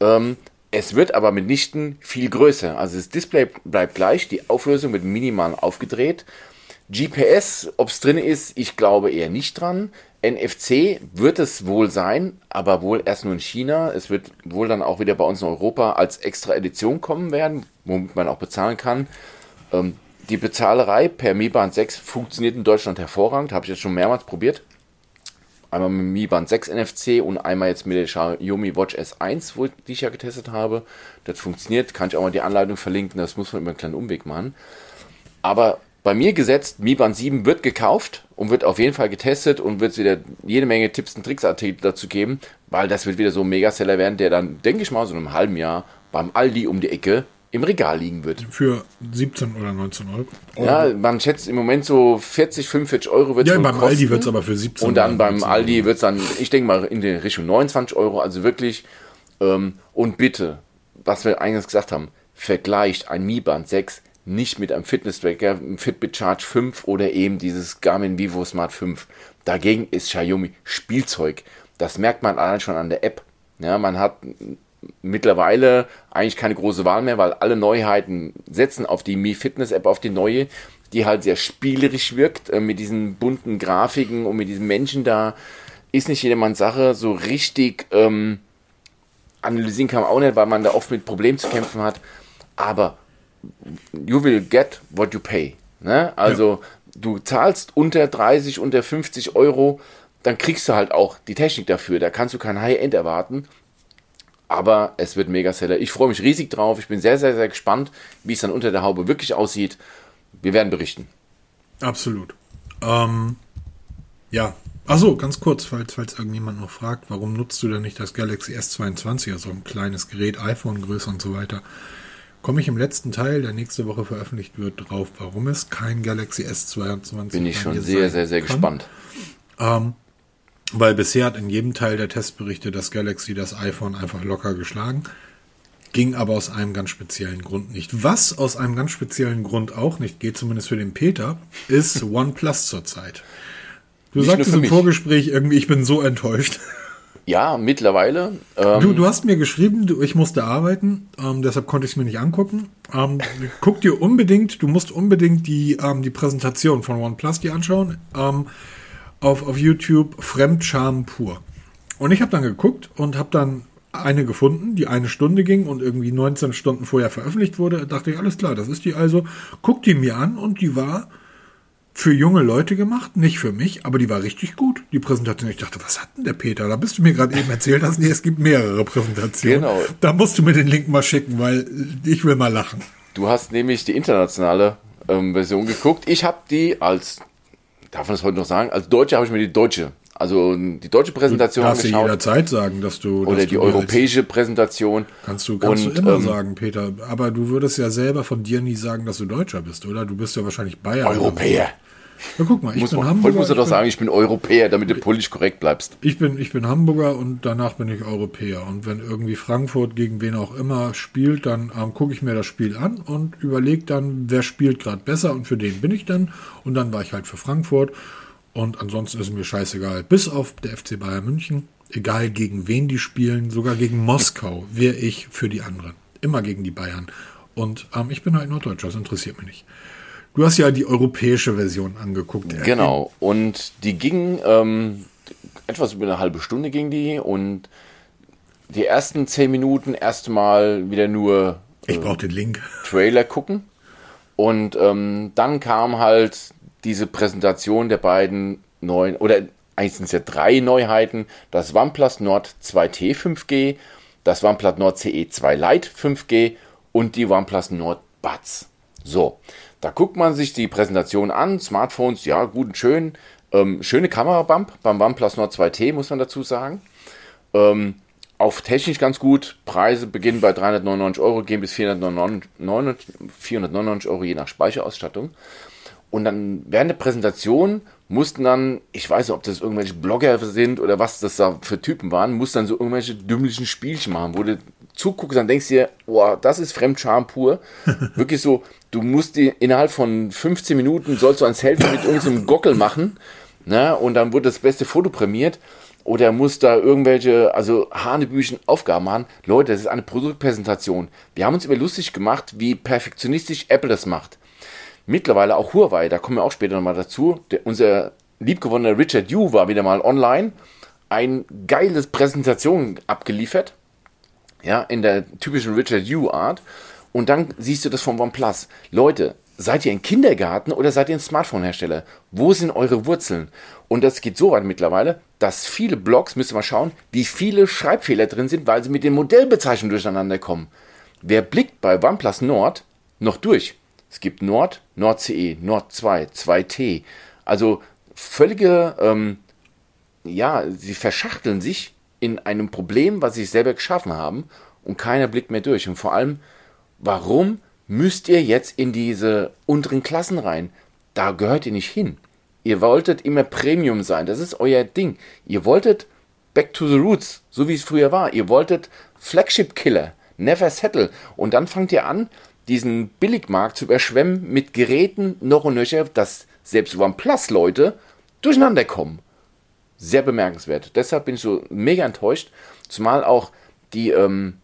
Ähm, es wird aber mitnichten viel größer. Also das Display bleibt gleich, die Auflösung wird minimal aufgedreht. GPS, ob es drin ist, ich glaube eher nicht dran. NFC wird es wohl sein, aber wohl erst nur in China. Es wird wohl dann auch wieder bei uns in Europa als extra Edition kommen werden, womit man auch bezahlen kann. Ähm, die Bezahlerei per Mi Band 6 funktioniert in Deutschland hervorragend, habe ich jetzt schon mehrmals probiert. Einmal mit Mi Band 6 NFC und einmal jetzt mit der Xiaomi Watch S1, wo, die ich ja getestet habe. Das funktioniert, kann ich auch mal die Anleitung verlinken, das muss man über einen kleinen Umweg machen. Aber bei mir gesetzt, Mi Band 7 wird gekauft und wird auf jeden Fall getestet und wird wieder jede Menge Tipps und Tricks-Artikel dazu geben, weil das wird wieder so ein Megaseller werden, der dann, denke ich mal, so in einem halben Jahr beim Aldi um die Ecke im Regal liegen wird. Für 17 oder 19 Euro. Ja, man schätzt im Moment so 40, 45 Euro wird es Ja, beim kosten. Aldi wird es aber für 17 Und dann beim Aldi wird es dann, ich denke mal, in der Richtung 29 Euro. Also wirklich, ähm, und bitte, was wir eingangs gesagt haben, vergleicht ein Mi Band 6 nicht mit einem Fitness-Tracker, einem Fitbit Charge 5 oder eben dieses Garmin Vivo Smart 5. Dagegen ist Xiaomi Spielzeug. Das merkt man allein schon an der App. Ja, man hat mittlerweile eigentlich keine große Wahl mehr, weil alle Neuheiten setzen auf die Mi Fitness App, auf die neue, die halt sehr spielerisch wirkt, äh, mit diesen bunten Grafiken und mit diesen Menschen da. Ist nicht jedermanns Sache, so richtig ähm, analysieren kann man auch nicht, weil man da oft mit Problemen zu kämpfen hat. Aber you will get what you pay. Ne? Also ja. du zahlst unter 30, unter 50 Euro, dann kriegst du halt auch die Technik dafür. Da kannst du kein High-End erwarten. Aber es wird Megaseller. Ich freue mich riesig drauf. Ich bin sehr, sehr, sehr gespannt, wie es dann unter der Haube wirklich aussieht. Wir werden berichten. Absolut. Ähm, ja. Achso, ganz kurz, falls, falls irgendjemand noch fragt, warum nutzt du denn nicht das Galaxy S22, also ein kleines Gerät, iPhone-Größe und so weiter? Komme ich im letzten Teil, der nächste Woche veröffentlicht wird, drauf, warum es kein Galaxy S22 Bin ich schon sehr, sehr, sehr kann. gespannt. Ähm, weil bisher hat in jedem Teil der Testberichte das Galaxy das iPhone einfach locker geschlagen. Ging aber aus einem ganz speziellen Grund nicht. Was aus einem ganz speziellen Grund auch nicht geht, zumindest für den Peter, ist OnePlus zurzeit. Du nicht sagtest im Vorgespräch irgendwie, ich bin so enttäuscht. Ja, mittlerweile. Ähm du, du hast mir geschrieben, du, ich musste arbeiten, ähm, deshalb konnte ich es mir nicht angucken. Ähm, guck dir unbedingt, du musst unbedingt die, ähm, die Präsentation von OnePlus dir anschauen. Ähm, auf, auf YouTube Fremdscham pur. Und ich habe dann geguckt und habe dann eine gefunden, die eine Stunde ging und irgendwie 19 Stunden vorher veröffentlicht wurde. Da dachte ich, alles klar, das ist die also. Guck die mir an und die war für junge Leute gemacht, nicht für mich, aber die war richtig gut, die Präsentation. Ich dachte, was hat denn der Peter? Da bist du mir gerade eben erzählt hast, nee, es gibt mehrere Präsentationen. Genau. Da musst du mir den Link mal schicken, weil ich will mal lachen. Du hast nämlich die internationale ähm, Version geguckt. Ich habe die als darf man das heute noch sagen? Als Deutsche habe ich mir die deutsche, also die deutsche Präsentation du darfst angeschaut. Du jederzeit sagen, dass du. Oder dass die du europäische Präsentation. Kannst du, kannst und, du immer ähm, sagen, Peter. Aber du würdest ja selber von dir nie sagen, dass du Deutscher bist, oder? Du bist ja wahrscheinlich Bayer. Europäer. Na, guck mal, ich muss bin man, Hamburger. Musst du doch sagen, ich bin Europäer, damit du politisch korrekt bleibst. Ich bin, ich bin Hamburger und danach bin ich Europäer. Und wenn irgendwie Frankfurt gegen wen auch immer spielt, dann ähm, gucke ich mir das Spiel an und überlege dann, wer spielt gerade besser und für den bin ich dann. Und dann war ich halt für Frankfurt. Und ansonsten ist mir scheißegal. Bis auf der FC Bayern München. Egal gegen wen die spielen, sogar gegen Moskau wäre ich für die anderen. Immer gegen die Bayern. Und ähm, ich bin halt Norddeutscher, das interessiert mich nicht. Du hast ja die europäische Version angeguckt. Genau, und die ging ähm, etwas über eine halbe Stunde ging die und die ersten zehn Minuten erstmal wieder nur äh, ich brauche den Link Trailer gucken und ähm, dann kam halt diese Präsentation der beiden neuen oder eigentlich sind es ja drei Neuheiten: das OnePlus Nord 2T 5G, das OnePlus Nord CE 2 Lite 5G und die OnePlus Nord Buds. So, da guckt man sich die Präsentation an, Smartphones, ja, gut und schön. Ähm, schöne Kamerabump beim OnePlus Nord 2T, muss man dazu sagen. Ähm, auf technisch ganz gut. Preise beginnen bei 399 Euro, gehen bis 499, 499 Euro je nach Speicherausstattung. Und dann während der Präsentation mussten dann, ich weiß nicht, ob das irgendwelche Blogger sind oder was das da für Typen waren, mussten dann so irgendwelche dümmlichen Spielchen machen, wo du zuguckst, dann denkst du dir, boah, das ist Fremdscham pur. Wirklich so, du musst die innerhalb von 15 Minuten sollst du ein Selfie mit irgendeinem Gockel machen, ne? Und dann wurde das beste Foto prämiert. Oder muss da irgendwelche, also Hanebüchen Aufgaben machen. Leute, das ist eine Produktpräsentation. Wir haben uns immer lustig gemacht, wie perfektionistisch Apple das macht. Mittlerweile auch Huawei, da kommen wir auch später nochmal dazu. Der, unser liebgewonnener Richard Yu war wieder mal online, ein geiles Präsentation abgeliefert. Ja, in der typischen Richard Yu Art. Und dann siehst du das vom OnePlus. Leute, seid ihr ein Kindergarten oder seid ihr ein Smartphone-Hersteller? Wo sind eure Wurzeln? Und das geht so weit mittlerweile, dass viele Blogs, müsst ihr mal schauen, wie viele Schreibfehler drin sind, weil sie mit den Modellbezeichnungen durcheinander kommen. Wer blickt bei OnePlus Nord noch durch? Es gibt Nord, Nord CE, Nord 2, 2T. Also völlige, ähm, ja, sie verschachteln sich in einem Problem, was sie selber geschaffen haben und keiner blickt mehr durch. Und vor allem, warum müsst ihr jetzt in diese unteren Klassen rein? Da gehört ihr nicht hin. Ihr wolltet immer Premium sein, das ist euer Ding. Ihr wolltet Back to the Roots, so wie es früher war. Ihr wolltet Flagship Killer, Never Settle. Und dann fangt ihr an, diesen Billigmarkt zu überschwemmen mit Geräten noch und nöcher, dass selbst OnePlus-Leute durcheinander kommen. Sehr bemerkenswert. Deshalb bin ich so mega enttäuscht, zumal auch die, ähm,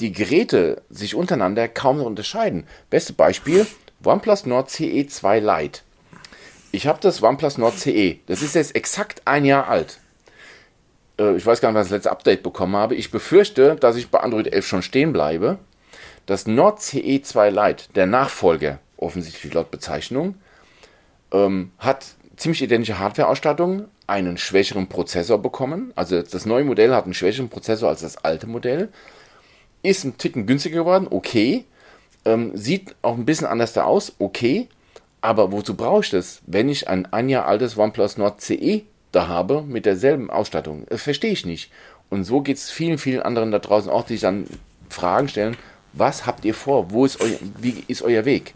die Geräte sich untereinander kaum noch unterscheiden. Beste Beispiel, OnePlus Nord CE 2 Lite. Ich habe das OnePlus Nord CE. Das ist jetzt exakt ein Jahr alt. Äh, ich weiß gar nicht, wann ich das letzte Update bekommen habe. Ich befürchte, dass ich bei Android 11 schon stehen bleibe. Das Nord CE 2 Lite, der Nachfolger, offensichtlich laut Bezeichnung, ähm, hat ziemlich identische Hardware-Ausstattung, einen schwächeren Prozessor bekommen. Also das neue Modell hat einen schwächeren Prozessor als das alte Modell. Ist ein Ticken günstiger geworden, okay. Ähm, sieht auch ein bisschen anders da aus, okay. Aber wozu brauche ich das, wenn ich ein ein Jahr altes OnePlus Nord CE da habe mit derselben Ausstattung? Das verstehe ich nicht. Und so geht es vielen, vielen anderen da draußen auch, die sich dann Fragen stellen, was habt ihr vor? Wo ist euer, wie ist euer Weg?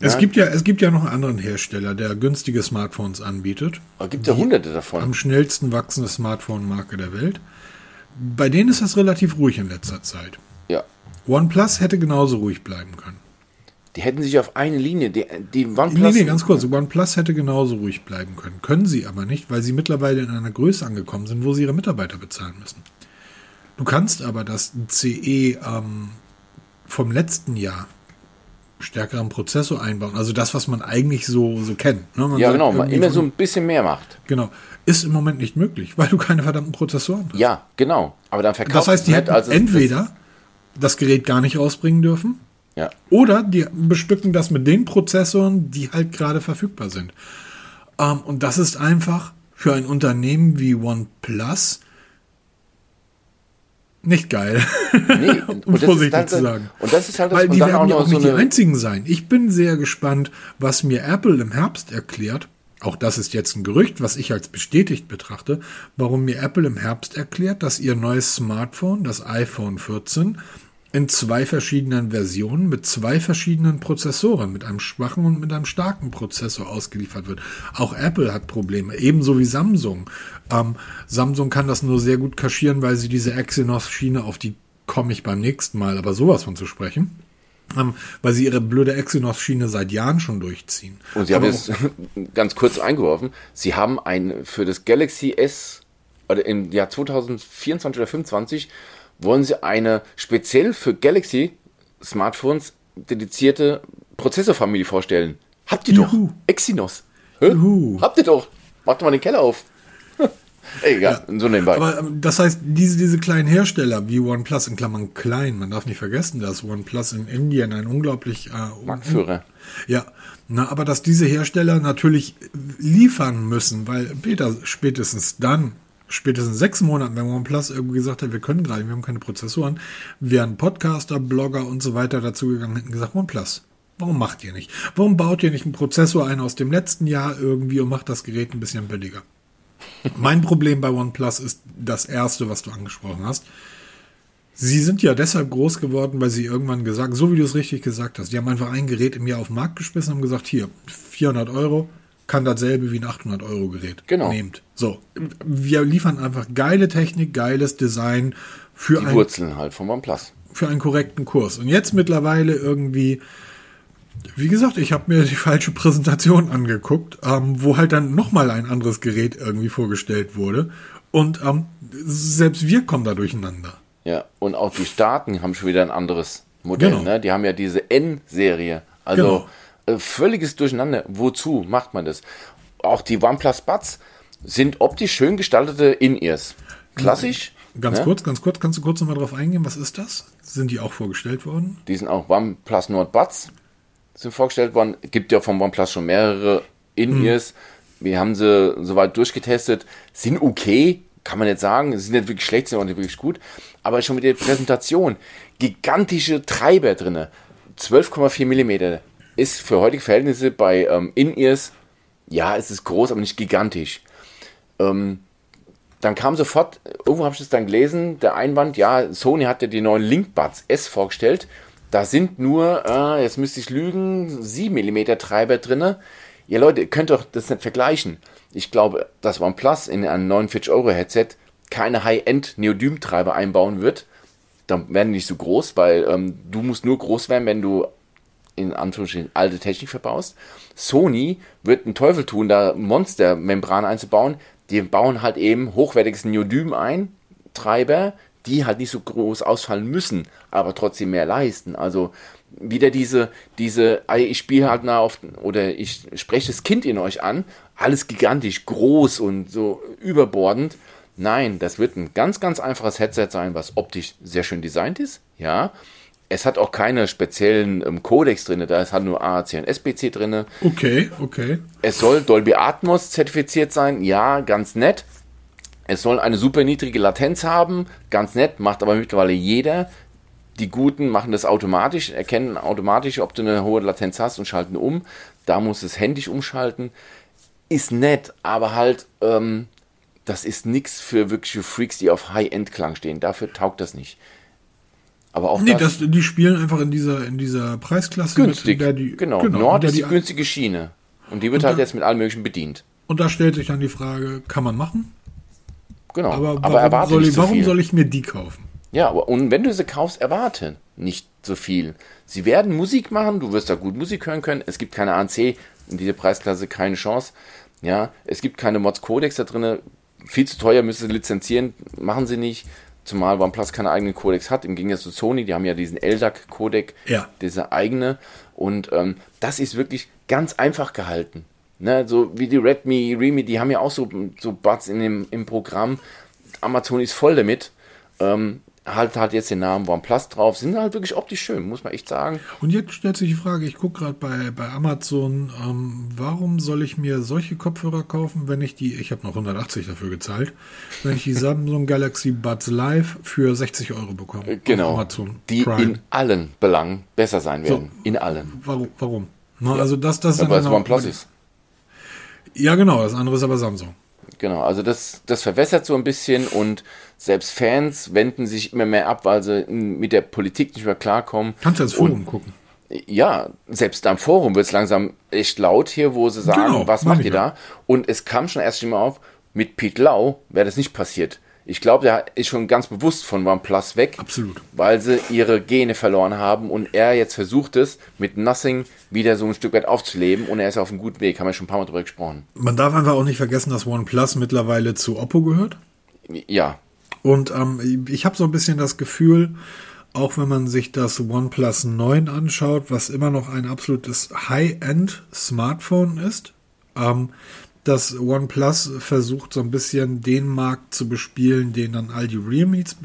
Es, gibt ja, es gibt ja noch einen anderen Hersteller, der günstige Smartphones anbietet. Es gibt ja hunderte davon. Am schnellsten wachsende Smartphone-Marke der Welt. Bei denen ist das relativ ruhig in letzter Zeit. Ja. OnePlus hätte genauso ruhig bleiben können. Die hätten sich auf eine Linie, die, die OnePlus. Nee, nee, ganz kurz. OnePlus hätte genauso ruhig bleiben können. Können sie aber nicht, weil sie mittlerweile in einer Größe angekommen sind, wo sie ihre Mitarbeiter bezahlen müssen. Du kannst aber das CE ähm, vom letzten Jahr stärkeren Prozessor einbauen. Also das, was man eigentlich so, so kennt. Ne? ja, genau, man immer so ein bisschen mehr macht. Genau. Ist im Moment nicht möglich, weil du keine verdammten Prozessoren hast. Ja, genau. Aber dann verkauft Das heißt, die hätten also entweder das Gerät gar nicht rausbringen dürfen. Ja. Oder die bestücken das mit den Prozessoren, die halt gerade verfügbar sind. Ähm, und das ist einfach für ein Unternehmen wie OnePlus nicht geil. Nee, um vorsichtig halt, zu sagen. Und das ist halt das, Weil die werden ja auch nicht so die einzigen sein. Ich bin sehr gespannt, was mir Apple im Herbst erklärt. Auch das ist jetzt ein Gerücht, was ich als bestätigt betrachte, warum mir Apple im Herbst erklärt, dass ihr neues Smartphone, das iPhone 14, in zwei verschiedenen Versionen mit zwei verschiedenen Prozessoren, mit einem schwachen und mit einem starken Prozessor ausgeliefert wird. Auch Apple hat Probleme, ebenso wie Samsung. Ähm, Samsung kann das nur sehr gut kaschieren, weil sie diese Exynos-Schiene, auf die komme ich beim nächsten Mal, aber sowas von zu sprechen, ähm, weil sie ihre blöde Exynos-Schiene seit Jahren schon durchziehen. Und sie haben jetzt ganz kurz eingeworfen, sie haben ein für das Galaxy S oder im Jahr 2024 oder 2025 wollen sie eine speziell für Galaxy Smartphones dedizierte Prozessorfamilie vorstellen. Habt ihr Juhu. doch. Exynos. Habt ihr doch. Macht mal den Keller auf. Egal, ja. so nebenbei. Aber ähm, das heißt, diese, diese kleinen Hersteller wie OnePlus in Klammern klein, man darf nicht vergessen, dass OnePlus in Indien ein unglaublich äh, Marktführer. Ja, na, aber dass diese Hersteller natürlich liefern müssen, weil Peter spätestens dann spätestens sechs Monaten, wenn OnePlus irgendwie gesagt hat, wir können gerade, wir haben keine Prozessoren, wären Podcaster, Blogger und so weiter dazugegangen, hätten gesagt, OnePlus, warum macht ihr nicht? Warum baut ihr nicht einen Prozessor ein aus dem letzten Jahr irgendwie und macht das Gerät ein bisschen billiger? Mein Problem bei OnePlus ist das erste, was du angesprochen hast. Sie sind ja deshalb groß geworden, weil sie irgendwann gesagt, so wie du es richtig gesagt hast, die haben einfach ein Gerät im Jahr auf den Markt geschmissen und haben gesagt, hier, 400 Euro, kann dasselbe wie ein 800 Euro Gerät. Genau. Nehmt. So, wir liefern einfach geile Technik, geiles Design für die ein, Wurzeln halt von OnePlus. Für einen korrekten Kurs. Und jetzt mittlerweile irgendwie, wie gesagt, ich habe mir die falsche Präsentation angeguckt, ähm, wo halt dann nochmal ein anderes Gerät irgendwie vorgestellt wurde. Und ähm, selbst wir kommen da durcheinander. Ja, und auch die Staaten haben schon wieder ein anderes Modell. Genau. Ne? Die haben ja diese N-Serie. Also genau. Äh, völliges Durcheinander. Wozu macht man das? auch die OnePlus Buds sind optisch schön gestaltete In-Ears. Klassisch. Ganz ne? kurz, ganz kurz, kannst du kurz nochmal drauf eingehen, was ist das? Sind die auch vorgestellt worden? Die sind auch OnePlus Nord Buds sind vorgestellt worden. Gibt ja vom OnePlus schon mehrere In-Ears. Wir haben sie soweit durchgetestet. Sind okay, kann man nicht sagen. Sind nicht wirklich schlecht, sind auch nicht wirklich gut. Aber schon mit der Präsentation. Gigantische Treiber drinne. 12,4 Millimeter ist für heutige Verhältnisse bei ähm, In-Ears, ja, es ist groß, aber nicht gigantisch. Ähm, dann kam sofort, irgendwo habe ich das dann gelesen, der Einwand, ja, Sony hat ja die neuen Linkbuds S vorgestellt. Da sind nur, äh, jetzt müsste ich lügen, 7 mm Treiber drin. Ja Leute, ihr könnt doch das nicht vergleichen. Ich glaube, dass OnePlus in einem 49 Euro Headset keine High-End Neodym-Treiber einbauen wird. Dann werden die nicht so groß, weil ähm, du musst nur groß werden, wenn du in Anführungsstrichen alte Technik verbaust. Sony wird einen Teufel tun, da Monster-Membran einzubauen. Die bauen halt eben hochwertiges Neodym ein, Treiber, die halt nicht so groß ausfallen müssen, aber trotzdem mehr leisten. Also wieder diese, diese, ich spiele halt nah auf, oder ich spreche das Kind in euch an, alles gigantisch, groß und so überbordend. Nein, das wird ein ganz, ganz einfaches Headset sein, was optisch sehr schön designt ist, ja. Es hat auch keine speziellen ähm, Codecs drin, da ist halt nur AAC und SBC drin. Okay, okay. Es soll Dolby Atmos zertifiziert sein, ja, ganz nett. Es soll eine super niedrige Latenz haben, ganz nett, macht aber mittlerweile jeder. Die Guten machen das automatisch, erkennen automatisch, ob du eine hohe Latenz hast und schalten um. Da muss es händisch umschalten. Ist nett, aber halt, ähm, das ist nichts für wirkliche Freaks, die auf High-End-Klang stehen. Dafür taugt das nicht. Aber auch Nee, das, das, die spielen einfach in dieser, in dieser Preisklasse. günstig. Mit, die, genau. genau Nord ist die die, günstige Schiene. Und die wird halt da- jetzt mit allem möglichen bedient. Und da stellt sich dann die Frage, kann man machen? Genau. Aber, Aber, warum, erwarte soll, ich, so warum viel. soll ich mir die kaufen? Ja, aber und wenn du sie kaufst, erwarte nicht so viel. Sie werden Musik machen, du wirst da gut Musik hören können. Es gibt keine ANC in dieser Preisklasse, keine Chance. Ja, es gibt keine Mods Codex da drin. Viel zu teuer, müssen sie lizenzieren, machen sie nicht. Zumal OnePlus keine eigenen Codex hat, im Gegensatz zu Sony, die haben ja diesen LDAC-Codec, Ja. dieser eigene. Und ähm, das ist wirklich ganz einfach gehalten. Ne, so wie die Redmi, Remi, die haben ja auch so, so Buds in dem, im Programm. Amazon ist voll damit. Ähm, halt halt jetzt den Namen OnePlus drauf. Sind halt wirklich optisch schön, muss man echt sagen. Und jetzt stellt sich die Frage, ich gucke gerade bei, bei Amazon, ähm, warum soll ich mir solche Kopfhörer kaufen, wenn ich die, ich habe noch 180 dafür gezahlt, wenn ich die Samsung Galaxy Buds Live für 60 Euro bekomme? Genau. Amazon Die Prime. in allen Belangen besser sein werden. In allen. warum? warum? Na, Also das, das dann es genau- OnePlus ist. Ja, genau, das andere ist aber Samsung. Genau, also das, das verwässert so ein bisschen und selbst Fans wenden sich immer mehr ab, weil sie mit der Politik nicht mehr klarkommen. Kannst du Und- Forum gucken. Ja, selbst am Forum wird es langsam echt laut hier, wo sie sagen, Genau, was mach macht ihr ja. da? Und es kam schon erst mal auf, mit Pete Lau wäre das nicht passiert. Ich glaube, der ist schon ganz bewusst von OnePlus weg, Absolut. weil sie ihre Gene verloren haben und er jetzt versucht es, mit Nothing wieder so ein Stück weit aufzuleben und er ist auf einem guten Weg, haben wir schon ein paar Mal drüber gesprochen. Man darf einfach auch nicht vergessen, dass OnePlus mittlerweile zu Oppo gehört. Ja, Und ähm, ich habe so ein bisschen das Gefühl, auch wenn man sich das OnePlus 9 anschaut, was immer noch ein absolutes High-End-Smartphone ist, ähm, dass OnePlus versucht so ein bisschen den Markt zu bespielen, den dann all die Realmes,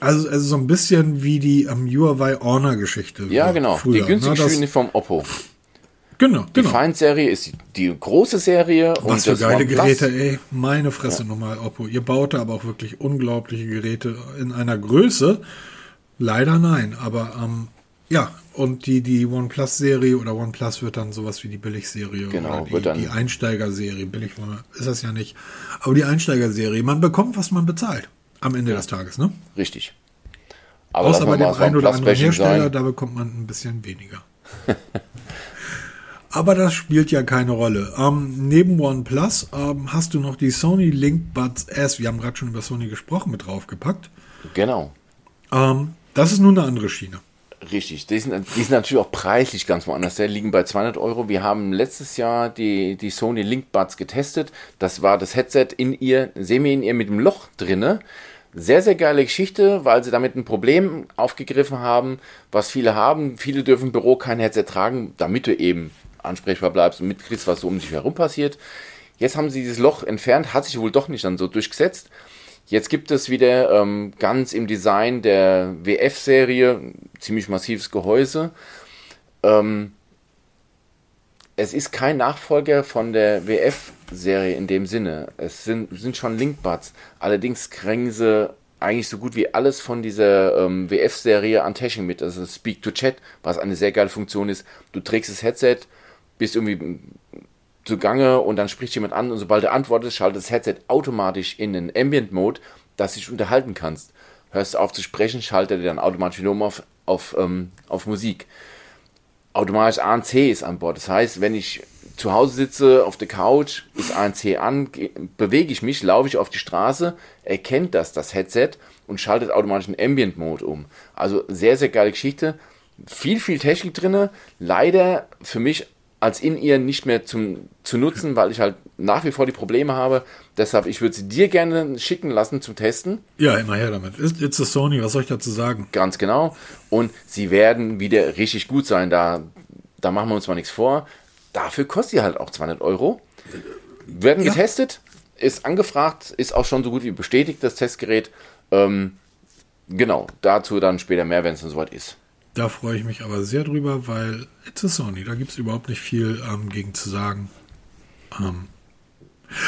also, also so ein bisschen wie die ähm, Huawei Honor-Geschichte. ja war genau, früher, die günstige ne? Das- vom Oppo. Genau, Die genau. Feind-Serie ist die, die große Serie und Was für das geile OnePlus- Geräte, ey. Meine Fresse nochmal, Oppo. Ihr baut da aber auch wirklich unglaubliche Geräte in einer Größe. Leider nein, aber ähm, ja, und die, die OnePlus-Serie oder OnePlus wird dann sowas wie die Billigserie Genau, oder die, wird dann- die Einsteigerserie. Billig ist das ja nicht. Aber die Einsteigerserie, man bekommt, was man bezahlt am Ende des Tages, ne? Richtig. Aber Außer bei dem einen oder anderen Hersteller, sein. da bekommt man ein bisschen weniger. Aber das spielt ja keine Rolle. Ähm, neben OnePlus ähm, hast du noch die Sony Link Buds S. Wir haben gerade schon über Sony gesprochen, mit draufgepackt. Genau. Ähm, das ist nun eine andere Schiene. Richtig, die sind, die sind natürlich auch preislich ganz woanders. Die liegen bei 200 Euro. Wir haben letztes Jahr die, die Sony Link Buds getestet. Das war das Headset in ihr, semi in ihr mit dem Loch drinne. Sehr, sehr geile Geschichte, weil sie damit ein Problem aufgegriffen haben, was viele haben. Viele dürfen im Büro kein Headset tragen, damit du eben ansprechbar bleibst und mitkriegst, was so um dich herum passiert. Jetzt haben sie dieses Loch entfernt, hat sich wohl doch nicht dann so durchgesetzt. Jetzt gibt es wieder ähm, ganz im Design der WF-Serie ziemlich massives Gehäuse. Ähm, es ist kein Nachfolger von der WF-Serie in dem Sinne. Es sind, sind schon Linkbuds. Allerdings kriegen sie eigentlich so gut wie alles von dieser ähm, WF-Serie an Technik mit. Also Speak to Chat, was eine sehr geile Funktion ist. Du trägst das Headset, bist irgendwie zugange und dann spricht jemand an und sobald er antwortet, schaltet das Headset automatisch in den Ambient-Mode, dass du dich unterhalten kannst. Hörst du auf zu sprechen, schaltet er dann automatisch wieder um auf, auf, ähm, auf Musik. Automatisch ANC ist an Bord. Das heißt, wenn ich zu Hause sitze auf der Couch, ist ANC an, bewege ich mich, laufe ich auf die Straße, erkennt das das Headset und schaltet automatisch in Ambient Mode um. Also sehr, sehr geile Geschichte. Viel, viel Technik drin. Leider für mich als in ihr nicht mehr zum, zu nutzen, weil ich halt nach wie vor die Probleme habe. Deshalb, ich würde sie dir gerne schicken lassen zum Testen. Ja, immer her damit. It's a Sony, was soll ich dazu sagen? Ganz genau. Und sie werden wieder richtig gut sein. Da, da machen wir uns mal nichts vor. Dafür kostet sie halt auch 200 Euro. Werden ja. getestet, ist angefragt, ist auch schon so gut wie bestätigt, das Testgerät. Ähm, genau, dazu dann später mehr, wenn es dann soweit ist. Da freue ich mich aber sehr drüber, weil it's a Sony, da gibt es überhaupt nicht viel ähm, gegen zu sagen. Ähm,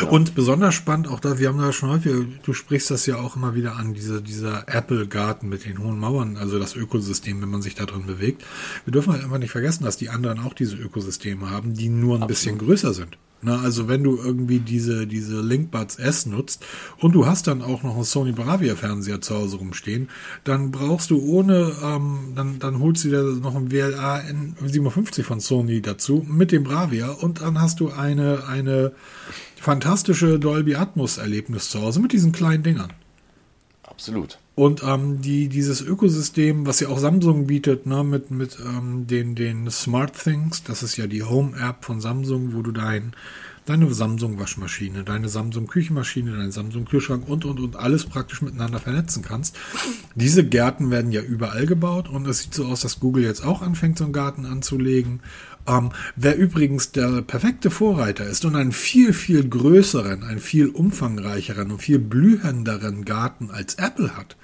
ja. Und besonders spannend auch da, wir haben da schon häufig, du sprichst das ja auch immer wieder an, diese, dieser Apple-Garten mit den hohen Mauern, also das Ökosystem, wenn man sich da drin bewegt. Wir dürfen halt einfach nicht vergessen, dass die anderen auch diese Ökosysteme haben, die nur ein Absolut. bisschen größer sind. Na, also wenn du irgendwie diese, diese Linkbuds S nutzt und du hast dann auch noch einen Sony Bravia Fernseher zu Hause rumstehen, dann brauchst du ohne, ähm, dann, dann holst du dir noch ein WLA N57 von Sony dazu mit dem Bravia und dann hast du eine, eine fantastische Dolby Atmos Erlebnis zu Hause mit diesen kleinen Dingern. Absolut. Und ähm, die, dieses Ökosystem, was ja auch Samsung bietet, ne, mit, mit ähm, den, den Smart Things, das ist ja die Home-App von Samsung, wo du dein, deine Samsung-Waschmaschine, deine Samsung-Küchenmaschine, deinen Samsung-Kühlschrank und, und, und alles praktisch miteinander vernetzen kannst. Diese Gärten werden ja überall gebaut und es sieht so aus, dass Google jetzt auch anfängt, so einen Garten anzulegen. Ähm, wer übrigens der perfekte Vorreiter ist und einen viel, viel größeren, einen viel umfangreicheren und viel blühenderen Garten als Apple hat,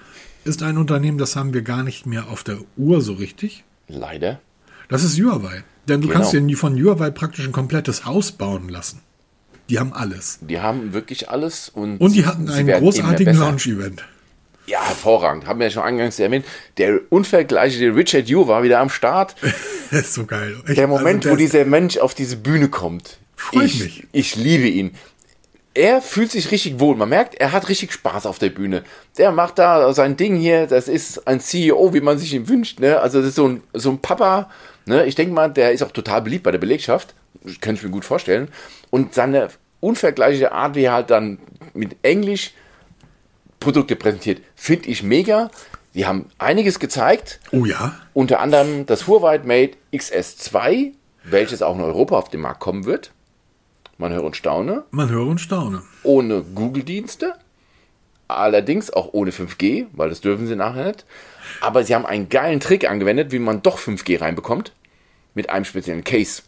ist ein Unternehmen, das haben wir gar nicht mehr auf der Uhr so richtig. Leider. Das ist Huawei. Denn du genau. kannst dir von Huawei praktisch ein komplettes Haus bauen lassen. Die haben alles. Die haben wirklich alles und, und die hatten einen großartigen Launch-Event. Ja, hervorragend. Haben wir ja schon eingangs erwähnt. Der unvergleichliche Richard Yu war wieder am Start. das ist so geil. Ich, der Moment, also der wo dieser Mensch auf diese Bühne kommt. Freut ich, mich. Ich liebe ihn. Er fühlt sich richtig wohl. Man merkt, er hat richtig Spaß auf der Bühne. Der macht da sein Ding hier. Das ist ein CEO, wie man sich ihn wünscht. Ne? Also das ist so ein, so ein Papa. Ne? Ich denke mal, der ist auch total beliebt bei der Belegschaft. Könnte ich mir gut vorstellen. Und seine unvergleichliche Art, wie er halt dann mit Englisch Produkte präsentiert. Finde ich mega. Die haben einiges gezeigt. Oh ja. Unter anderem das Huawei Mate XS2, welches auch in Europa auf den Markt kommen wird. Man höre und staune. Man höre und staune. Ohne Google-Dienste. Allerdings auch ohne 5G, weil das dürfen sie nachher nicht. Aber sie haben einen geilen Trick angewendet, wie man doch 5G reinbekommt. Mit einem speziellen Case.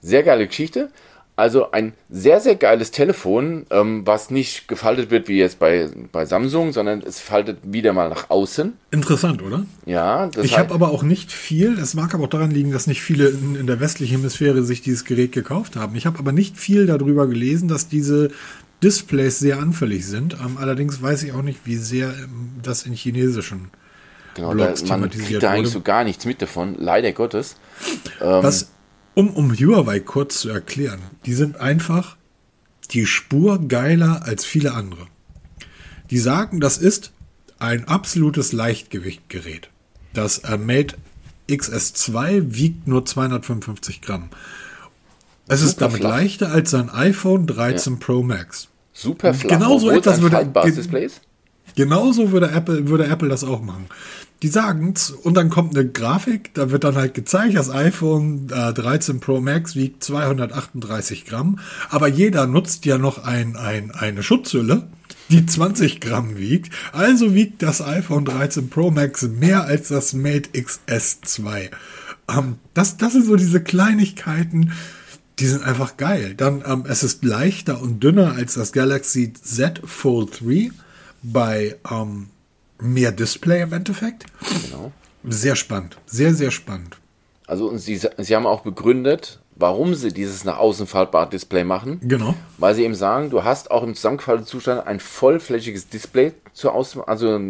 Sehr geile Geschichte. Also ein sehr, sehr geiles Telefon, ähm, was nicht gefaltet wird wie jetzt bei, bei Samsung, sondern es faltet wieder mal nach außen. Interessant, oder? Ja. Das ich habe aber auch nicht viel, es mag aber auch daran liegen, dass nicht viele in, in der westlichen Hemisphäre sich dieses Gerät gekauft haben. Ich habe aber nicht viel darüber gelesen, dass diese Displays sehr anfällig sind. Ähm, allerdings weiß ich auch nicht, wie sehr ähm, das in chinesischen Genau, Blogs da, man kriegt da eigentlich so gar nichts mit davon, leider Gottes. Ähm, was um, um Huawei kurz zu erklären, die sind einfach die Spur geiler als viele andere. Die sagen, das ist ein absolutes Leichtgewichtgerät. Das äh, Mate XS2 wiegt nur 255 Gramm. Es Super ist damit flach. leichter als sein iPhone 13 ja. Pro Max. Super flach. Genauso etwas würde, ge genauso würde Apple, würde Apple das auch machen die sagen's und dann kommt eine Grafik, da wird dann halt gezeigt, das iPhone äh, 13 Pro Max wiegt 238 Gramm, aber jeder nutzt ja noch ein, ein, eine Schutzhülle, die 20 Gramm wiegt, also wiegt das iPhone 13 Pro Max mehr als das Mate XS 2. Ähm, das, das sind so diese Kleinigkeiten, Die sind einfach geil. Dann, ähm, es ist leichter und dünner als das Galaxy Z Fold 3 bei ähm, mehr Display im Endeffekt. Genau. Sehr spannend. Sehr, sehr spannend. Also und sie, sie haben auch begründet, warum sie dieses nach außen faltbare Display machen. Genau. Weil sie eben sagen, du hast auch im zusammengefallenen Zustand ein vollflächiges Display zur, Aus also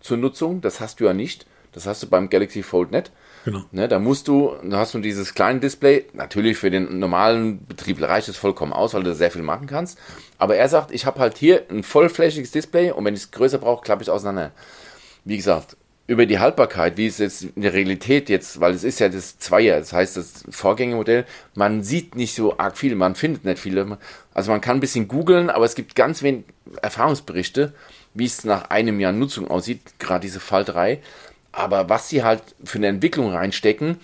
zur Nutzung. Das hast du ja nicht. Das hast du beim Galaxy Fold nicht. Genau. Ne, da musst du, da hast du dieses kleine Display. Natürlich für den normalen Betrieb reicht es vollkommen aus, weil du sehr viel machen kannst. Aber er sagt, ich habe halt hier ein vollflächiges Display und wenn ich es größer brauche, klappe ich auseinander. Wie gesagt, über die Haltbarkeit, wie es jetzt in der Realität jetzt, weil es ist ja das Zweier, das heißt das Vorgängermodell, man sieht nicht so arg viel, man findet nicht viele. Also man kann ein bisschen googeln, aber es gibt ganz wenig Erfahrungsberichte, wie es nach einem Jahr Nutzung aussieht, gerade diese Falterei. Aber was sie halt für eine Entwicklung reinstecken,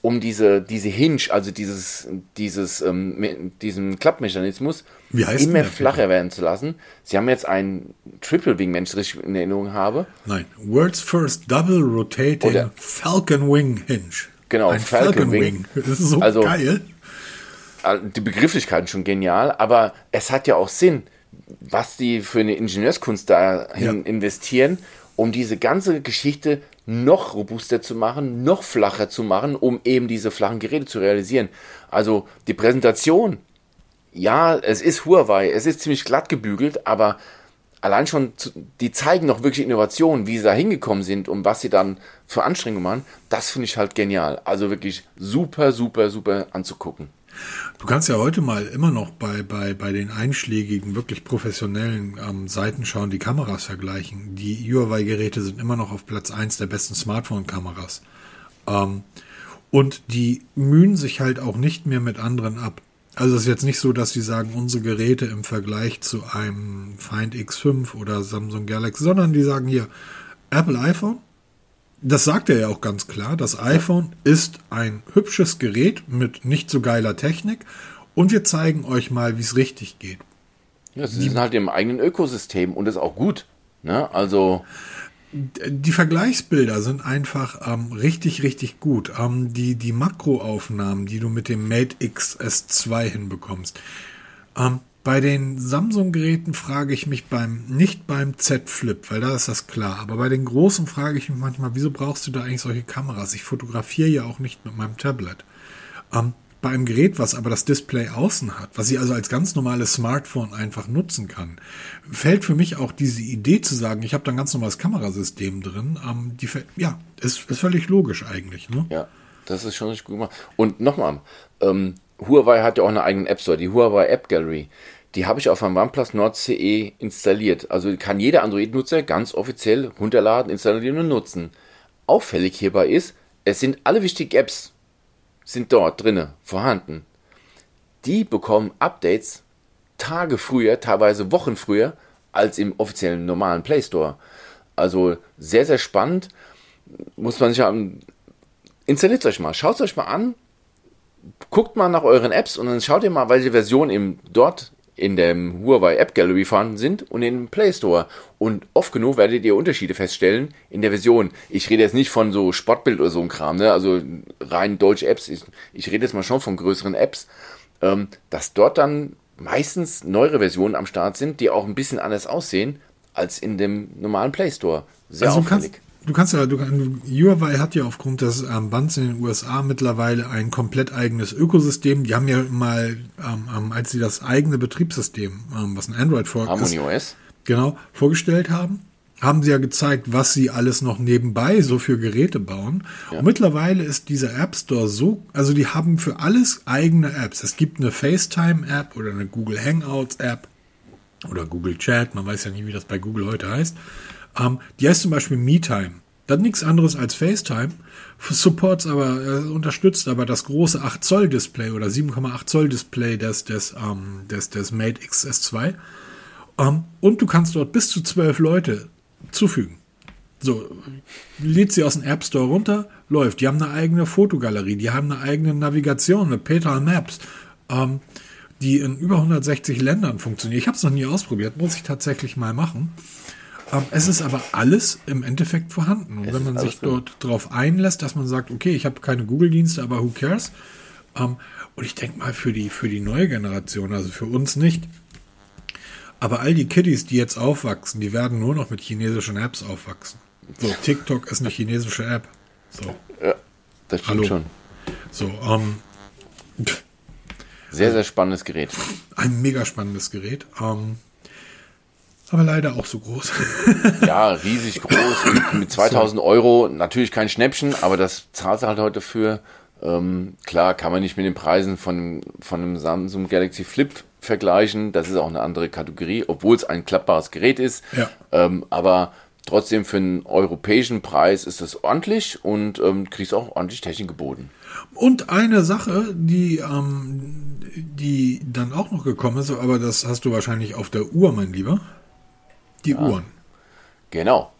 um diese, diese Hinge, also dieses, dieses, ähm, diesen Klappmechanismus immer flacher werden zu lassen. Sie haben jetzt einen Triple Wing, wenn ich richtig in Erinnerung habe. Nein. World's first double rotating Oder- Falcon Wing Hinge. Genau, Ein Falcon Falcon, Wing. Wing. Das ist so Also- geil. Also die Begrifflichkeiten schon genial, aber es hat ja auch Sinn, was die für eine Ingenieurskunst dahin Ja. investieren, um diese ganze Geschichte noch robuster zu machen, noch flacher zu machen, um eben diese flachen Geräte zu realisieren. Also die Präsentation, ja, es ist Huawei, es ist ziemlich glatt gebügelt, aber allein schon, die zeigen noch wirklich Innovationen, wie sie da hingekommen sind und was sie dann für Anstrengungen machen, das finde ich halt genial. Also wirklich super, super, super anzugucken. Du kannst ja heute mal immer noch bei, bei, bei den einschlägigen, wirklich professionellen ähm, Seiten schauen, die Kameras vergleichen. Die Huawei-Geräte sind immer noch auf Platz 1 der besten Smartphone-Kameras. Ähm, und die mühen sich halt auch nicht mehr mit anderen ab. Also es ist jetzt nicht so, dass sie sagen, unsere Geräte im Vergleich zu einem Find X5 oder Samsung Galaxy, sondern die sagen hier, Apple iPhone, das sagt er ja auch ganz klar. Das iPhone ist ein hübsches Gerät mit nicht so geiler Technik und wir zeigen euch mal, wie es richtig geht. Ja, sie sind halt im eigenen Ökosystem und ist auch gut. Ne? Also, Die Vergleichsbilder sind einfach ähm, richtig, richtig gut. Ähm, die, die Makroaufnahmen, die du mit dem Mate X S2 hinbekommst. Ähm, bei den Samsung-Geräten frage ich mich beim, nicht beim Z Flip, weil da ist das klar, aber bei den großen frage ich mich manchmal, wieso brauchst du da eigentlich solche Kameras? Ich fotografiere ja auch nicht mit meinem Tablet. Ähm, bei einem Gerät, was aber das Display außen hat, was ich also als ganz normales Smartphone einfach nutzen kann, fällt für mich auch diese Idee zu sagen, ich habe da ein ganz normales Kamerasystem drin, ähm, die, ja, ist, ist völlig logisch eigentlich. Ne? ja, das ist schon richtig gut gemacht. Und nochmal, ähm, Huawei hat ja auch eine eigene App Store, die Huawei App Gallery. Die habe ich auf meinem OnePlus Nord CE installiert. Also kann jeder Android-Nutzer ganz offiziell runterladen, installieren und nutzen. Auffällig hierbei ist, es sind alle wichtigen Apps sind dort drinne vorhanden. Die bekommen Updates Tage früher, teilweise Wochen früher, als im offiziellen normalen Play Store. Also sehr, sehr spannend. Muss man sich haben. Installiert euch mal, schaut euch mal an, guckt mal nach euren Apps und dann schaut ihr mal, welche Versionen im, dort in dem Huawei App Gallery vorhanden sind und im Play Store. Und oft genug werdet ihr Unterschiede feststellen in der Version. Ich rede jetzt nicht von so Sportbild oder so ein Kram, ne? also rein deutsche Apps. Ich, ich rede jetzt mal schon von größeren Apps, ähm, dass dort dann meistens neuere Versionen am Start sind, die auch ein bisschen anders aussehen als in dem normalen Play Store. Sehr Also auffällig. Du kannst ja, du, Huawei hat ja aufgrund des ähm, Bands in den USA mittlerweile ein komplett eigenes Ökosystem. Die haben ja mal, ähm, ähm, als sie das eigene Betriebssystem, ähm, was ein Android vor Harmony OS. genau vorgestellt haben, haben sie ja gezeigt, was sie alles noch nebenbei so für Geräte bauen. Und mittlerweile ist dieser App Store so, also die haben für alles eigene Apps. Es gibt eine FaceTime-App oder eine Google Hangouts-App oder Google Chat, man weiß ja nie, wie das bei Google heute heißt. Ähm, die heißt zum Beispiel MeTime. Das ist nichts anderes als FaceTime, supports aber, äh, unterstützt aber das große 8 Zoll Display oder 7,8 Zoll Display des, des, ähm, des, des Mate XS2. Ähm, und du kannst dort bis zu zwölf Leute zufügen. So, lädt sie aus dem App Store runter, läuft. Die haben eine eigene Fotogalerie, die haben eine eigene Navigation mit Petal Maps, ähm, die in über 160 Ländern funktioniert. Ich habe es noch nie ausprobiert, muss ich tatsächlich mal machen. Es ist aber alles im Endeffekt vorhanden. Und Es wenn man sich dort drauf einlässt, dass man sagt, okay, ich habe keine Google-Dienste, aber who cares? Ähm, und ich denke mal, für die, für die neue Generation, also für uns nicht. Aber all die Kiddies, die jetzt aufwachsen, die werden nur noch mit chinesischen Apps aufwachsen. So, TikTok ist eine chinesische App. So. Ja, das stimmt Hallo. schon. So, ähm, Sehr, sehr spannendes Gerät. ein mega spannendes Gerät. Ähm, aber leider auch so groß. Ja, riesig groß, mit, mit 2000 Euro. Natürlich kein Schnäppchen, aber das zahlst du halt heute für. Ähm, klar, kann man nicht mit den Preisen von, von einem Samsung Galaxy Flip vergleichen. Das ist auch eine andere Kategorie, obwohl es ein klappbares Gerät ist. Ja. Ähm, aber trotzdem für einen europäischen Preis ist das ordentlich und ähm, kriegst auch ordentlich Technik geboten. Und eine Sache, die, ähm, die dann auch noch gekommen ist, aber das hast du wahrscheinlich auf der Uhr, mein Lieber. Die Uhren. Genau.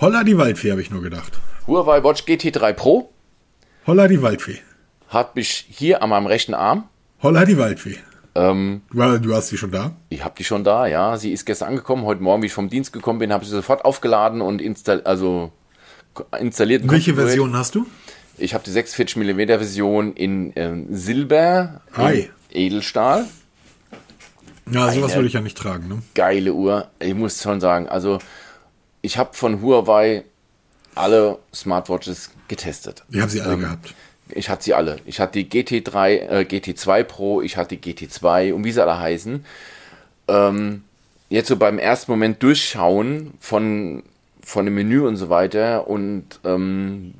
Holla die Waldfee, habe ich nur gedacht. Huawei Watch GT3 Pro Holla die Waldfee. hat mich hier an meinem rechten Arm. Holla die Waldfee. Ähm, du hast sie schon da. Ich habe die schon da, ja. Sie ist gestern angekommen. Heute Morgen, wie ich vom Dienst gekommen bin, habe ich sie sofort aufgeladen und install also installiert. Welche. Version hast du? Ich habe die 46 mm Version in ähm, Silber, Hi. in Edelstahl. Ja, sowas würde ich ja nicht tragen. Ne? Geile Uhr. Ich muss schon sagen, also ich habe von Huawei alle Smartwatches getestet. Ich habe sie alle Ähm, gehabt. Ich hatte sie alle. Ich hatte die GT3, äh, GT2 Pro, ich hatte die GT2 und wie sie alle heißen. Ähm, jetzt so beim ersten Moment durchschauen von, von dem Menü und so weiter und ähm,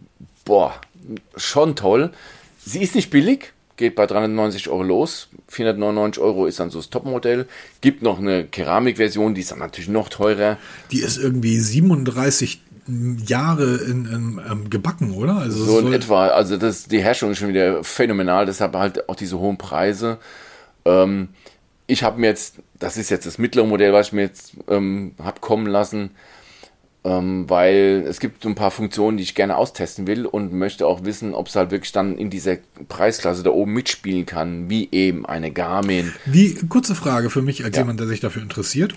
boah, schon toll. Sie ist nicht billig, geht bei 390 Euro los. 499 Euro ist dann so das Topmodell. Gibt noch eine Keramikversion, die ist dann natürlich noch teurer. Die ist irgendwie 37 Jahre in, in, ähm, gebacken, oder? Also So in etwa, also das, die Herstellung ist schon wieder phänomenal, deshalb halt auch diese hohen Preise. Ähm, ich habe mir jetzt, das ist jetzt das mittlere Modell, was ich mir jetzt ähm, habe kommen lassen, ähm, weil es gibt so ein paar Funktionen, die ich gerne austesten will und möchte auch wissen, ob es halt wirklich dann in dieser Preisklasse da oben mitspielen kann, wie eben eine Garmin. Wie, kurze Frage für mich als Ja. jemand, der sich dafür interessiert.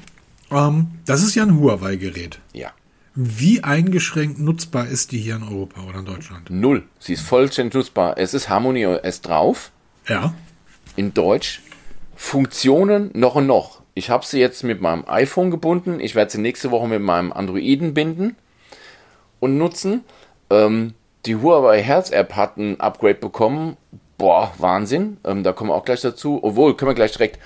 Ähm, das ist ja ein Huawei-Gerät. Ja, Wie eingeschränkt nutzbar ist die hier in Europa oder in Deutschland? null. Sie ist vollständig nutzbar. Es ist Harmony OS drauf. Ja. in Deutsch. Funktionen noch und noch. Ich habe sie jetzt mit meinem iPhone gebunden. Ich werde sie nächste Woche mit meinem Androiden binden und nutzen. Ähm, die Huawei Health App hat ein Upgrade bekommen. Boah, Wahnsinn. Ähm, da kommen wir auch gleich dazu. Obwohl, können wir gleich direkt.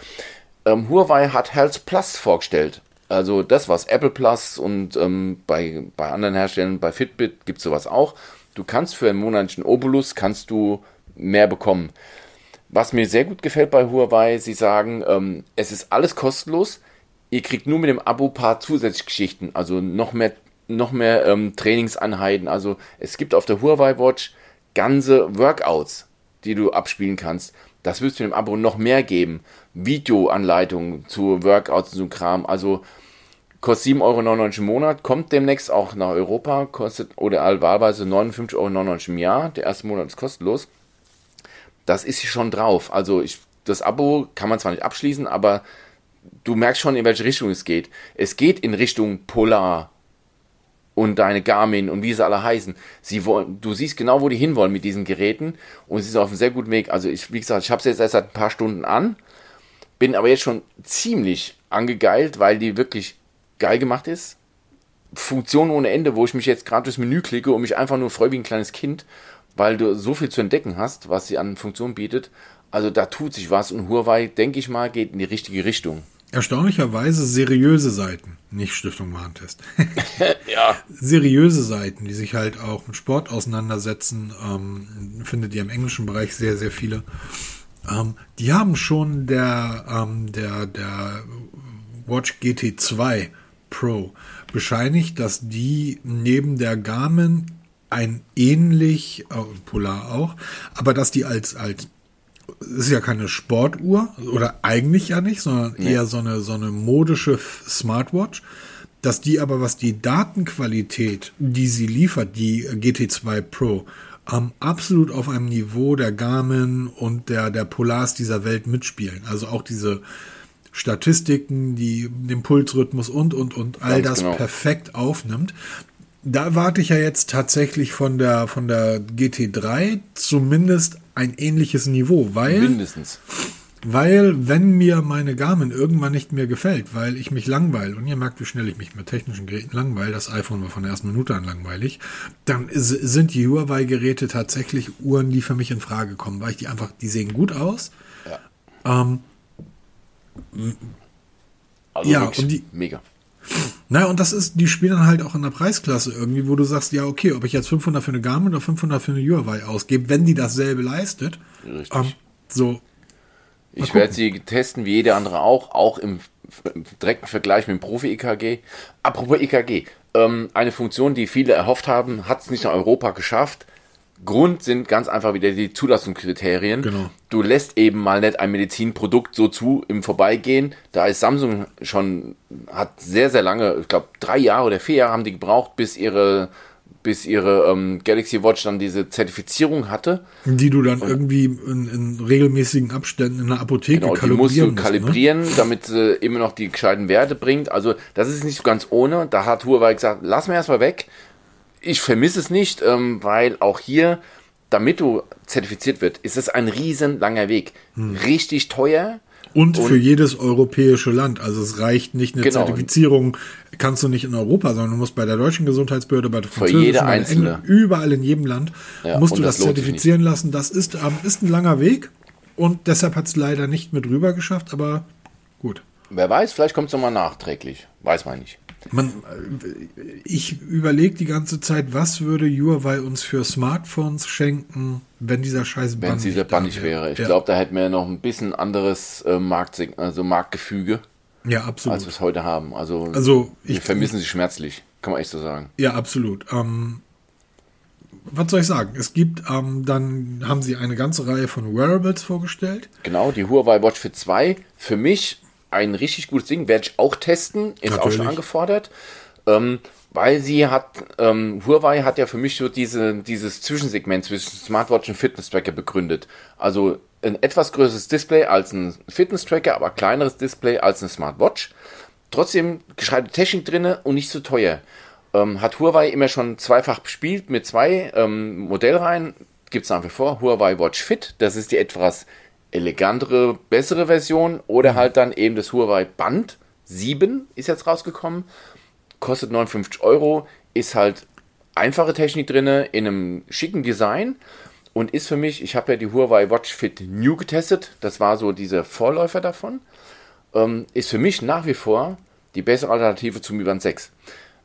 Ähm, Huawei hat Health Plus vorgestellt. Also das, was Apple Plus und ähm, bei, bei anderen Herstellern, bei Fitbit gibt es sowas auch. Du kannst für einen monatlichen Obolus kannst du mehr bekommen. Was mir sehr gut gefällt bei Huawei, sie sagen, ähm, es ist alles kostenlos. Ihr kriegt nur mit dem Abo paar zusätzliche Geschichten, also noch mehr, noch mehr ähm, Trainingseinheiten. Also es gibt auf der Huawei Watch ganze Workouts, die du abspielen kannst. Das wirst du mit dem Abo noch mehr geben. Videoanleitungen zu Workouts und so Kram. Also kostet 7,99 Euro im Monat, kommt demnächst auch nach Europa, kostet oder wahlweise 59,99 Euro im Jahr. Der erste Monat ist kostenlos das ist schon drauf. Also ich, das Abo kann man zwar nicht abschließen, aber du merkst schon, in welche Richtung es geht. Es geht in Richtung Polar und deine Garmin und wie sie alle heißen. Sie wollen, du siehst genau, wo die hinwollen mit diesen Geräten und sie sind auf einem sehr guten Weg. Also ich, wie gesagt, ich habe es jetzt erst seit ein paar Stunden an, bin aber jetzt schon ziemlich angegeilt, weil die wirklich geil gemacht ist. Funktion ohne Ende, wo ich mich jetzt gerade durchs Menü klicke und mich einfach nur freue wie ein kleines Kind, weil du so viel zu entdecken hast, was sie an Funktionen bietet. Also da tut sich was und Huawei, denke ich mal, geht in die richtige Richtung. Erstaunlicherweise seriöse Seiten, nicht Stiftung Warentest. Ja. seriöse Seiten, die sich halt auch mit Sport auseinandersetzen, ähm, findet ihr im englischen Bereich sehr, sehr viele. Ähm, die haben schon der, ähm, der, der Watch GT2 Pro bescheinigt, dass die neben der Garmin ein ähnlich, äh, Polar auch, aber dass die als, als ist ja keine Sportuhr oder eigentlich ja nicht, sondern eher so eine, so eine modische Smartwatch, dass die aber, was die Datenqualität, die sie liefert, die GT2 Pro, ähm, absolut auf einem Niveau der Garmin und der, der Polars dieser Welt mitspielen. Also auch diese Statistiken, die den Pulsrhythmus und, und, und all Ganz das genau. perfekt aufnimmt. Da warte ich ja jetzt tatsächlich von der, von der GT3 zumindest ein ähnliches Niveau, weil Mindestens. weil, wenn mir meine Garmin irgendwann nicht mehr gefällt, weil ich mich langweile, und ihr merkt, wie schnell ich mich mit technischen Geräten langweile, das iPhone war von der ersten Minute an langweilig, dann sind die Huawei-Geräte tatsächlich Uhren, die für mich in Frage kommen, weil ich die einfach, die sehen gut aus. Ähm, Also Ja, und die- mega. Naja, und das ist, die spielen dann halt auch in der Preisklasse irgendwie, wo du sagst, ja, okay, ob ich jetzt 500 für eine Garmin oder 500 für eine Huawei ausgebe, wenn die dasselbe leistet. Richtig. Ähm, so, Ich werde sie testen, wie jeder andere auch, auch im, im direkten Vergleich mit dem Profi-EKG. Apropos EKG, ähm, eine Funktion, die viele erhofft haben, hat es nicht in Europa geschafft. Grund sind ganz einfach wieder die Zulassungskriterien. Genau. Du lässt eben mal nicht ein Medizinprodukt so zu im Vorbeigehen. Da ist Samsung schon, hat sehr, sehr lange, ich glaube drei Jahre oder vier Jahre haben die gebraucht, bis ihre, bis ihre ähm, Galaxy Watch dann diese Zertifizierung hatte. die du dann irgendwie in, in regelmäßigen Abständen in der Apotheke Genau, die musst du kalibrieren musst, ne? kalibrieren, damit sie immer noch die gescheiten Werte bringt. Also das ist nicht so ganz ohne. Da hat Huawei gesagt, lass mir erstmal weg. Ich vermisse es nicht, ähm, weil auch hier, damit du zertifiziert wird, ist es ein riesen langer Weg. Hm. Richtig teuer. Und, für jedes europäische Land. Also es reicht nicht eine Genau. Zertifizierung, kannst du nicht in Europa, sondern du musst bei der deutschen Gesundheitsbehörde, bei der französischen, bei. Engl- überall in jedem Land Ja, musst und du das das, zertifizieren lassen. Das ist, ähm, ist ein langer Weg und deshalb hat es leider nicht mit rüber geschafft, aber gut. Wer weiß, vielleicht kommt es nochmal nachträglich. Weiß man nicht. Man, ich überlege die ganze Zeit, was würde Huawei uns für Smartphones schenken, wenn dieser scheiß Wenn Bann es dieser Bann nicht wäre. Ich Ja. glaube, da hätten wir noch ein bisschen anderes äh, Markt, also Marktgefüge, Ja, als absolut. wir es heute haben. Also, Also, wir ich- vermissen sie schmerzlich. Kann man echt so sagen. Ja, absolut. Ähm, was soll ich sagen? Es gibt, ähm, dann haben sie eine ganze Reihe von Wearables vorgestellt. Genau, die Huawei Watch Fit 2. Für mich ein richtig gutes Ding, werde ich auch testen, ist auch schon Natürlich. angefordert. Ähm, weil sie hat, ähm, Huawei hat ja für mich so diese, dieses Zwischensegment zwischen Smartwatch und Fitness-Tracker begründet. Also ein etwas größeres Display als ein Fitness-Tracker, aber kleineres Display als eine Smartwatch. Trotzdem gescheite Technik drinne und nicht so teuer. Ähm, hat Huawei immer schon zweifach bespielt mit zwei ähm, Modellreihen. Gibt es nach wie vor Huawei Watch Fit. Das ist die etwas elegantere, bessere Version. Oder halt dann eben das Huawei Band 7 ist jetzt rausgekommen. Kostet 59 Euro. Ist halt einfache Technik drinne in einem schicken Design. Und ist für mich, ich habe ja die Huawei Watch Fit New getestet. Das war so dieser Vorläufer davon ähm, ist für mich nach wie vor die bessere Alternative zum Mi Band 6.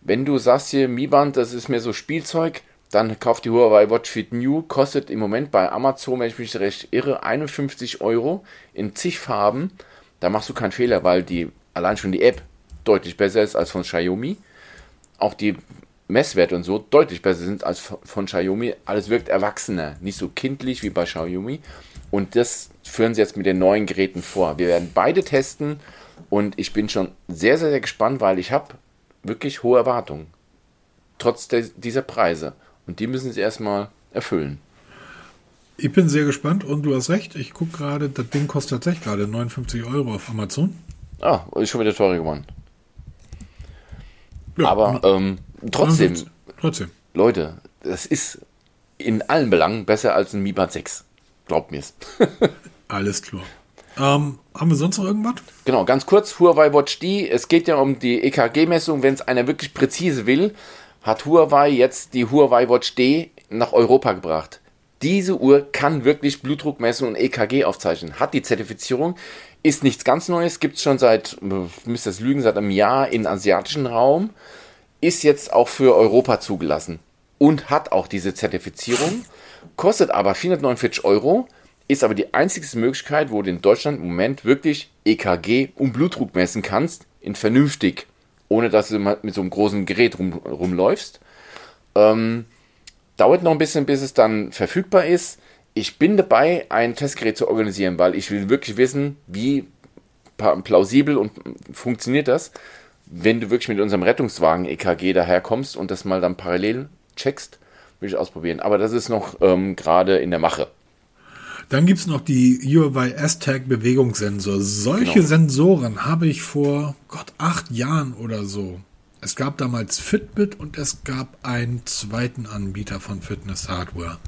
Wenn du sagst hier, Mi Band, das ist mir so Spielzeug, dann kauft die Huawei Watch Fit New, kostet im Moment bei Amazon, wenn ich mich recht irre, 51 Euro in zig Farben. Da machst du keinen Fehler, weil die allein schon die App deutlich besser ist als von Xiaomi. Auch die Messwerte und so deutlich besser sind als von Xiaomi. Alles wirkt erwachsener, nicht so kindlich wie bei Xiaomi. Und das führen sie jetzt mit den neuen Geräten vor. Wir werden beide testen und ich bin schon sehr, sehr, sehr gespannt, weil ich habe wirklich hohe Erwartungen. Trotz dieser Preise. Und die müssen sie erstmal erfüllen. Ich bin sehr gespannt und du hast recht. Ich gucke gerade, das Ding kostet tatsächlich gerade 59 Euro auf Amazon. Ah, ist schon wieder teurer geworden. Ja, Aber ähm, trotzdem, Trotzdem. Leute, das ist in allen Belangen besser als ein Mi Band 6. Glaubt mir's. Alles klar. Ähm, haben wir sonst noch irgendwas? Genau, ganz kurz, Huawei Watch D. Es geht ja um die EKG-Messung. Wenn es einer wirklich präzise will, hat Huawei jetzt die Huawei Watch D nach Europa gebracht. Diese Uhr kann wirklich Blutdruckmessung und EKG aufzeichnen. Hat die Zertifizierung. Ist nichts ganz Neues. Gibt es schon seit, äh, müsst das lügen, seit einem Jahr im asiatischen Raum. Ist jetzt auch für Europa zugelassen. Und hat auch diese Zertifizierung. Kostet aber 449 Euro. Ist aber die einzige Möglichkeit, wo du in Deutschland im Moment wirklich EKG und Blutdruck messen kannst, in vernünftig, ohne dass du mit so einem großen Gerät rum, rumläufst. Ähm, dauert noch ein bisschen, bis es dann verfügbar ist. Ich bin dabei, ein Testgerät zu organisieren, weil ich will wirklich wissen, wie plausibel und funktioniert das, wenn du wirklich mit unserem Rettungswagen EKG daherkommst und das mal dann parallel checkst, will ich ausprobieren. Aber das ist noch ähm, gerade in der Mache. Dann gibt es noch die Huawei S-Tag Bewegungssensor. Solche Genau. Sensoren habe ich vor Gott acht Jahren oder so. Es gab damals Fitbit und es gab einen zweiten Anbieter von Fitness Hardware.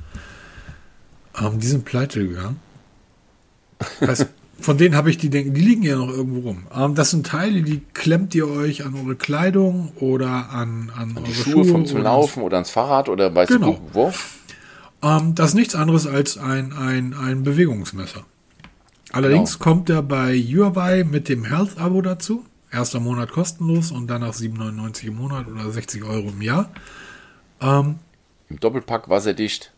Ähm, die sind pleite gegangen. Weiß, von denen habe ich die denken, die liegen ja noch irgendwo rum. Ähm, das sind Teile, die klemmt ihr euch an eure Kleidung oder an, an, Die eure Schuhe, vom zum oder Laufen oder ans Fahrrad oder weißt Genau. du wo? Ähm, das ist nichts anderes als ein, ein, ein Bewegungsmesser. Allerdings Genau. kommt er bei Huawei mit dem Health-Abo dazu. Erster Monat kostenlos und danach 7,99 im Monat oder 60 Euro im Jahr. Im Doppelpack wasserdicht.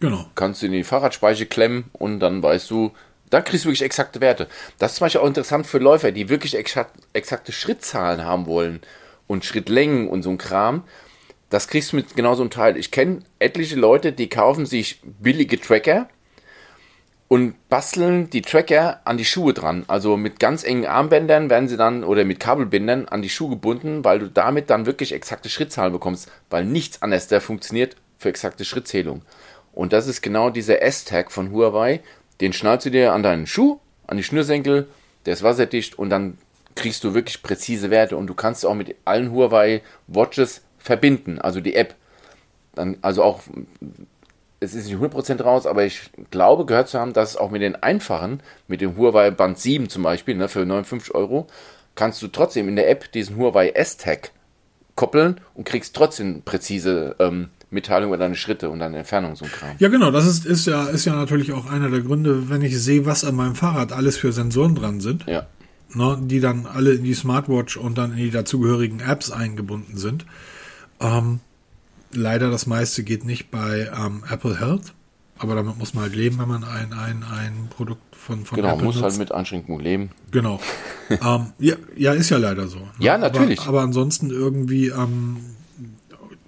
Genau. kannst du in die Fahrradspeiche klemmen und dann weißt du, da kriegst du wirklich exakte Werte. Das ist zum Beispiel auch interessant für Läufer, die wirklich exakt, exakte Schrittzahlen haben wollen und Schrittlängen und so ein Kram. Das kriegst du mit genau so einem Teil. Ich kenne etliche Leute, die kaufen sich billige Tracker und basteln die Tracker an die Schuhe dran. Also mit ganz engen Armbändern werden sie dann oder mit Kabelbindern an die Schuhe gebunden, weil du damit dann wirklich exakte Schrittzahlen bekommst, weil nichts anderes da funktioniert für exakte Schrittzählung. Und das ist genau dieser S-Tag von Huawei. Den schnallst du dir an deinen Schuh, an die Schnürsenkel, der ist wasserdicht und dann kriegst du wirklich präzise Werte und du kannst auch mit allen Huawei Watches verbinden, also die App. Dann, also auch es ist nicht 100% raus, aber ich glaube gehört zu haben, dass auch mit den einfachen, mit dem Huawei Band 7 zum Beispiel, ne, für 59 Euro, kannst du trotzdem in der App diesen Huawei S-Tag koppeln und kriegst trotzdem präzise ähm, Mitteilung über deine Schritte und deine Entfernung, so ein Kram. Ja, genau, das ist, ist, ja, ist ja natürlich auch einer der Gründe, wenn ich sehe, was an meinem Fahrrad alles für Sensoren dran sind, Ja. ne, die dann alle in die Smartwatch und dann in die dazugehörigen Apps eingebunden sind. Ähm, leider das meiste geht nicht bei ähm, Apple Health, aber damit muss man halt leben, wenn man ein, ein, ein Produkt von, von Genau, Apple muss halt nutzt. mit Einschränkungen leben. Genau. ähm, ja, ja, ist ja leider so. ne? Ja, natürlich. Aber, aber ansonsten irgendwie, ähm,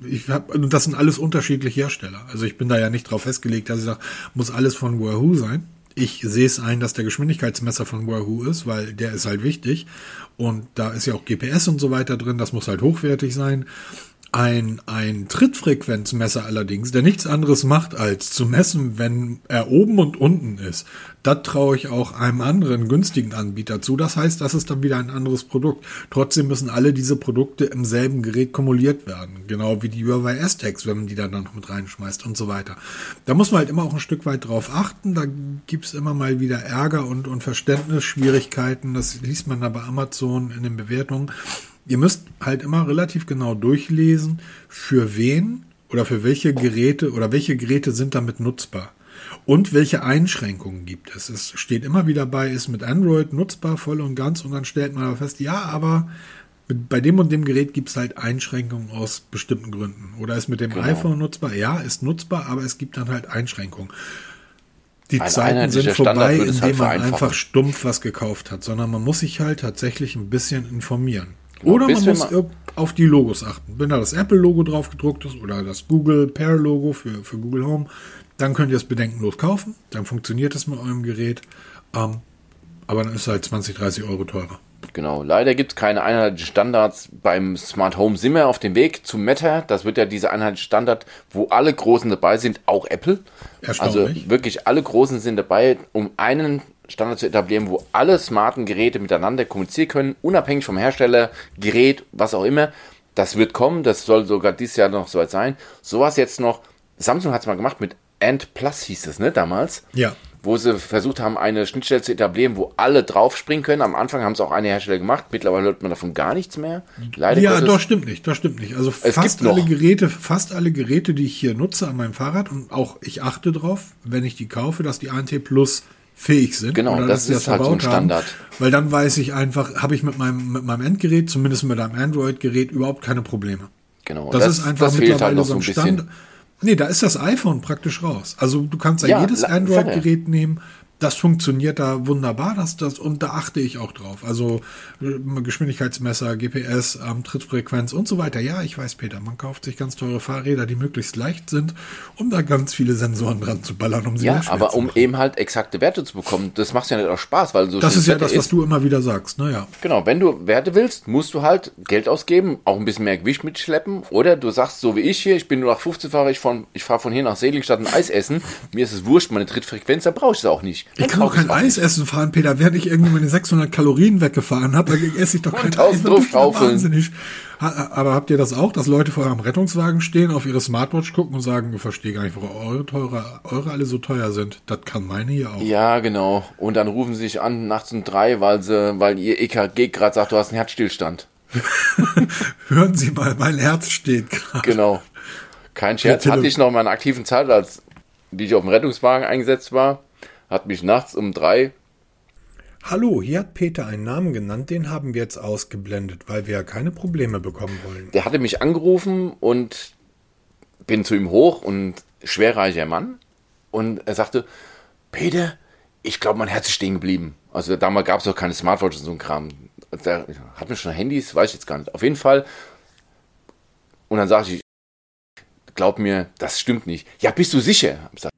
ich hab, und das sind alles unterschiedliche Hersteller. Also ich bin da ja nicht drauf festgelegt, dass ich sage, muss alles von Wahoo sein. Ich sehe es ein, dass der Geschwindigkeitsmesser von Wahoo ist, weil der ist halt wichtig. Und da ist ja auch GPS und so weiter drin, das muss halt hochwertig sein. Ein, ein Trittfrequenzmesser allerdings, der nichts anderes macht, als zu messen, wenn er oben und unten ist. Das traue ich auch einem anderen günstigen Anbieter zu. Das heißt, das ist dann wieder ein anderes Produkt. Trotzdem müssen alle diese Produkte im selben Gerät kumuliert werden. Genau wie die Huawei S-Tags, wenn man die dann noch mit reinschmeißt und so weiter. Da muss man halt immer auch ein Stück weit drauf achten. Da gibt's immer mal wieder Ärger und, und Verständnisschwierigkeiten. Das liest man da bei Amazon in den Bewertungen. Ihr müsst halt immer relativ genau durchlesen, für wen oder für welche Geräte oder welche Geräte sind damit nutzbar. Und welche Einschränkungen gibt es? Es steht immer wieder bei, ist mit Android nutzbar voll und ganz und dann stellt man aber fest, ja, aber mit, bei dem und dem Gerät gibt es halt Einschränkungen aus bestimmten Gründen. Oder ist mit dem Genau. iPhone nutzbar? Ja, ist nutzbar, aber es gibt dann halt Einschränkungen. Die Ein Zeiten sind vorbei, indem halt man einfach stumpf was gekauft hat, sondern man muss sich halt tatsächlich ein bisschen informieren. Genau, Oder man muss irg- auf die Logos achten. Wenn da das Apple-Logo drauf gedruckt ist oder das Google Pair-Logo für, für Google Home, dann könnt ihr es bedenkenlos kaufen. Dann funktioniert es mit eurem Gerät. Ähm, aber dann ist es halt 20, 30 Euro teurer. Genau, leider gibt es keine einheitlichen Standards. Beim Smart Home sind wir auf dem Weg zum Meta. Das wird ja dieser einheitliche Standard, wo alle Großen dabei sind, auch Apple. Also wirklich alle Großen sind dabei, um einen Standard zu etablieren, wo alle smarten Geräte miteinander kommunizieren können, unabhängig vom Hersteller, Gerät, was auch immer. Das wird kommen, das soll sogar dieses Jahr noch soweit sein. Sowas jetzt noch, Samsung hat es mal gemacht mit Ant Plus hieß es, ne, damals Ja. wo sie versucht haben, eine Schnittstelle zu etablieren, wo alle draufspringen können. Am Anfang haben es auch eine Hersteller gemacht. Mittlerweile hört man davon gar nichts mehr. Leider Ja, Gottes. doch, stimmt nicht. Das stimmt nicht. Also Es fast noch. alle Geräte, fast alle Geräte, die ich hier nutze an meinem Fahrrad und auch ich achte drauf, wenn ich die kaufe, dass die ANT Plus fähig sind. Genau, oder das sie ist halt so ein verbaut haben. Standard. Weil dann weiß ich einfach, habe ich mit meinem, mit meinem Endgerät, zumindest mit einem Android-Gerät, überhaupt keine Probleme. Genau, Das, ist einfach das fehlt mittlerweile halt noch so ein bisschen. Nee, da ist das iPhone praktisch raus. Also du kannst da Ja, jedes Android-Gerät nehmen. Das funktioniert da wunderbar, das, das, und da achte ich auch drauf. Also äh, Geschwindigkeitsmesser, GPS, ähm, Trittfrequenz und so weiter. Ja, ich weiß, Peter, man kauft sich ganz teure Fahrräder, die möglichst leicht sind, um da ganz viele Sensoren dran zu ballern, um sie Ja, aber um eben halt exakte Werte zu bekommen, das macht ja nicht auch Spaß, weil so Das ist ja das, was du immer wieder sagst. Naja. Genau, wenn du Werte willst, musst du halt Geld ausgeben, auch ein bisschen mehr Gewicht mitschleppen. Oder du sagst, so wie ich hier, ich bin nur nach 15 fahre ich von, ich fahre von hier nach Seligenstadt ein Eis essen. Mir ist es wurscht, meine Trittfrequenz, da brauche ich es auch nicht. Ich kann doch kein Eis essen fahren, Peter. Während ich irgendwie meine 600 Kalorien weggefahren habe, dann esse ich doch kein Eis. Wahnsinnig. Aber habt ihr das auch, dass Leute vor eurem Rettungswagen stehen, auf ihre Smartwatch gucken und sagen, ich verstehe gar nicht, warum eure, teure, eure alle so teuer sind. Das kann meine hier auch. Ja, genau. Und dann rufen sie sich an nachts um drei, weil sie, weil ihr EKG gerade sagt, du hast einen Herzstillstand. Hören Sie mal, mein Herz steht gerade. Genau. Kein Scherz. Hatte ich noch in meiner aktiven Zeit, als die ich auf dem Rettungswagen eingesetzt war, hat mich nachts um drei Hallo, hier hat Peter einen Namen genannt, den haben wir jetzt ausgeblendet, weil wir ja keine Probleme bekommen wollen. Der hatte mich angerufen und bin zu ihm hoch und schwerreicher Mann. Und er sagte, Peter, ich glaube, mein Herz ist stehen geblieben. Also damals gab es auch keine Smartwatches und so ein Kram. Der hat mir schon Handys, weiß ich jetzt gar nicht. Auf jeden Fall. Und dann sagte ich, glaub mir, das stimmt nicht. Ja, bist du sicher? Ich sag,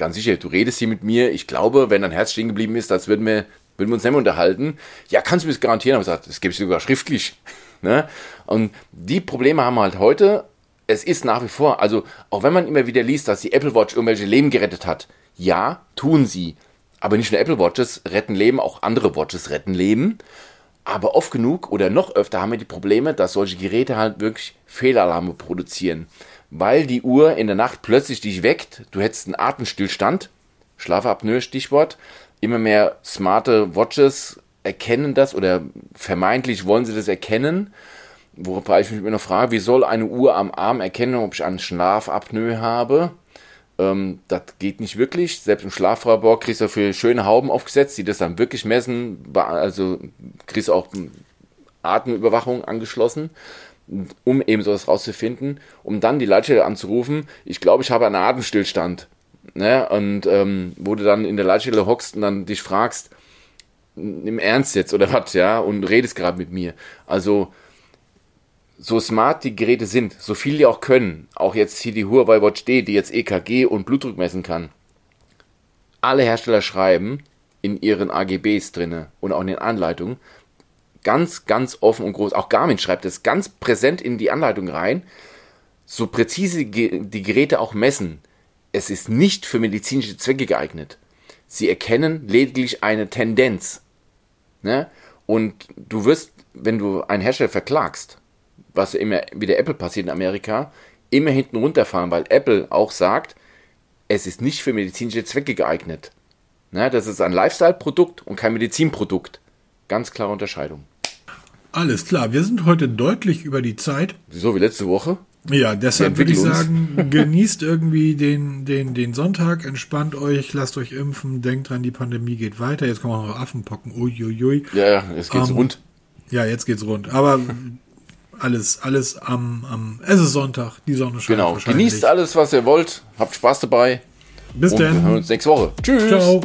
ganz sicher, du redest hier mit mir. Ich glaube, wenn dein Herz stehen geblieben ist, das würden wir würden wir uns nicht mehr unterhalten. Ja, kannst du mir das garantieren? Aber ich gesagt, das gebe ich sogar schriftlich. Ne? Und die Probleme haben wir halt heute. Es ist nach wie vor, also auch wenn man immer wieder liest, dass die Apple Watch irgendwelche Leben gerettet hat, ja, tun sie. Aber nicht nur Apple Watches retten Leben, auch andere Watches retten Leben. Aber oft genug oder noch öfter haben wir die Probleme, dass solche Geräte halt wirklich Fehlalarme produzieren. Weil die Uhr in der Nacht plötzlich dich weckt, du hättest einen Atemstillstand, Schlafapnoe Stichwort, immer mehr smarte Watches erkennen das oder vermeintlich wollen sie das erkennen. Wobei ich mich immer noch frage, wie soll eine Uhr am Arm erkennen, ob ich einen Schlafapnoe habe? Ähm, das geht nicht wirklich. Selbst im Schlaflabor kriegst du für schöne Hauben aufgesetzt, die das dann wirklich messen. Also kriegst du auch Atemüberwachung angeschlossen, um eben sowas rauszufinden, um dann die Leitstelle anzurufen. Ich glaube, ich habe einen Atemstillstand. Ne? Und ähm, wo du dann in der Leitstelle hockst und dann dich fragst, im Ernst jetzt oder was, ja, und redest gerade mit mir. Also, so smart die Geräte sind, so viel die auch können, auch jetzt hier die Huawei Watch D, die jetzt EKG und Blutdruck messen kann. Alle Hersteller schreiben in ihren AGBs drinne und auch in den Anleitungen ganz, ganz offen und groß. Auch Garmin schreibt es ganz präsent in die Anleitung rein. So präzise die Geräte auch messen, es ist nicht für medizinische Zwecke geeignet. Sie erkennen lediglich eine Tendenz. Ne? Und du wirst, wenn du einen Hersteller verklagst, was immer wieder Apple passiert in Amerika, immer hinten runterfahren, weil Apple auch sagt, es ist nicht für medizinische Zwecke geeignet. Ne? Das ist ein Lifestyle-Produkt und kein Medizinprodukt. Ganz klare Unterscheidung. Alles klar, wir sind heute deutlich über die Zeit. So wie letzte Woche. Ja, deshalb würde ich sagen, genießt irgendwie den, den, den Sonntag, entspannt euch, lasst euch impfen, denkt dran, die Pandemie geht weiter. Jetzt kommen auch noch Affenpocken. Uiuiui. Ja, ja, jetzt geht's um, ähm, rund. Ja, jetzt geht's rund. Aber alles, alles am, am, es ist Sonntag, die Sonne scheint. Genau, genießt alles, was ihr wollt, habt Spaß dabei. Bis dann. Wir hören uns nächste Woche. Tschüss. Ciao.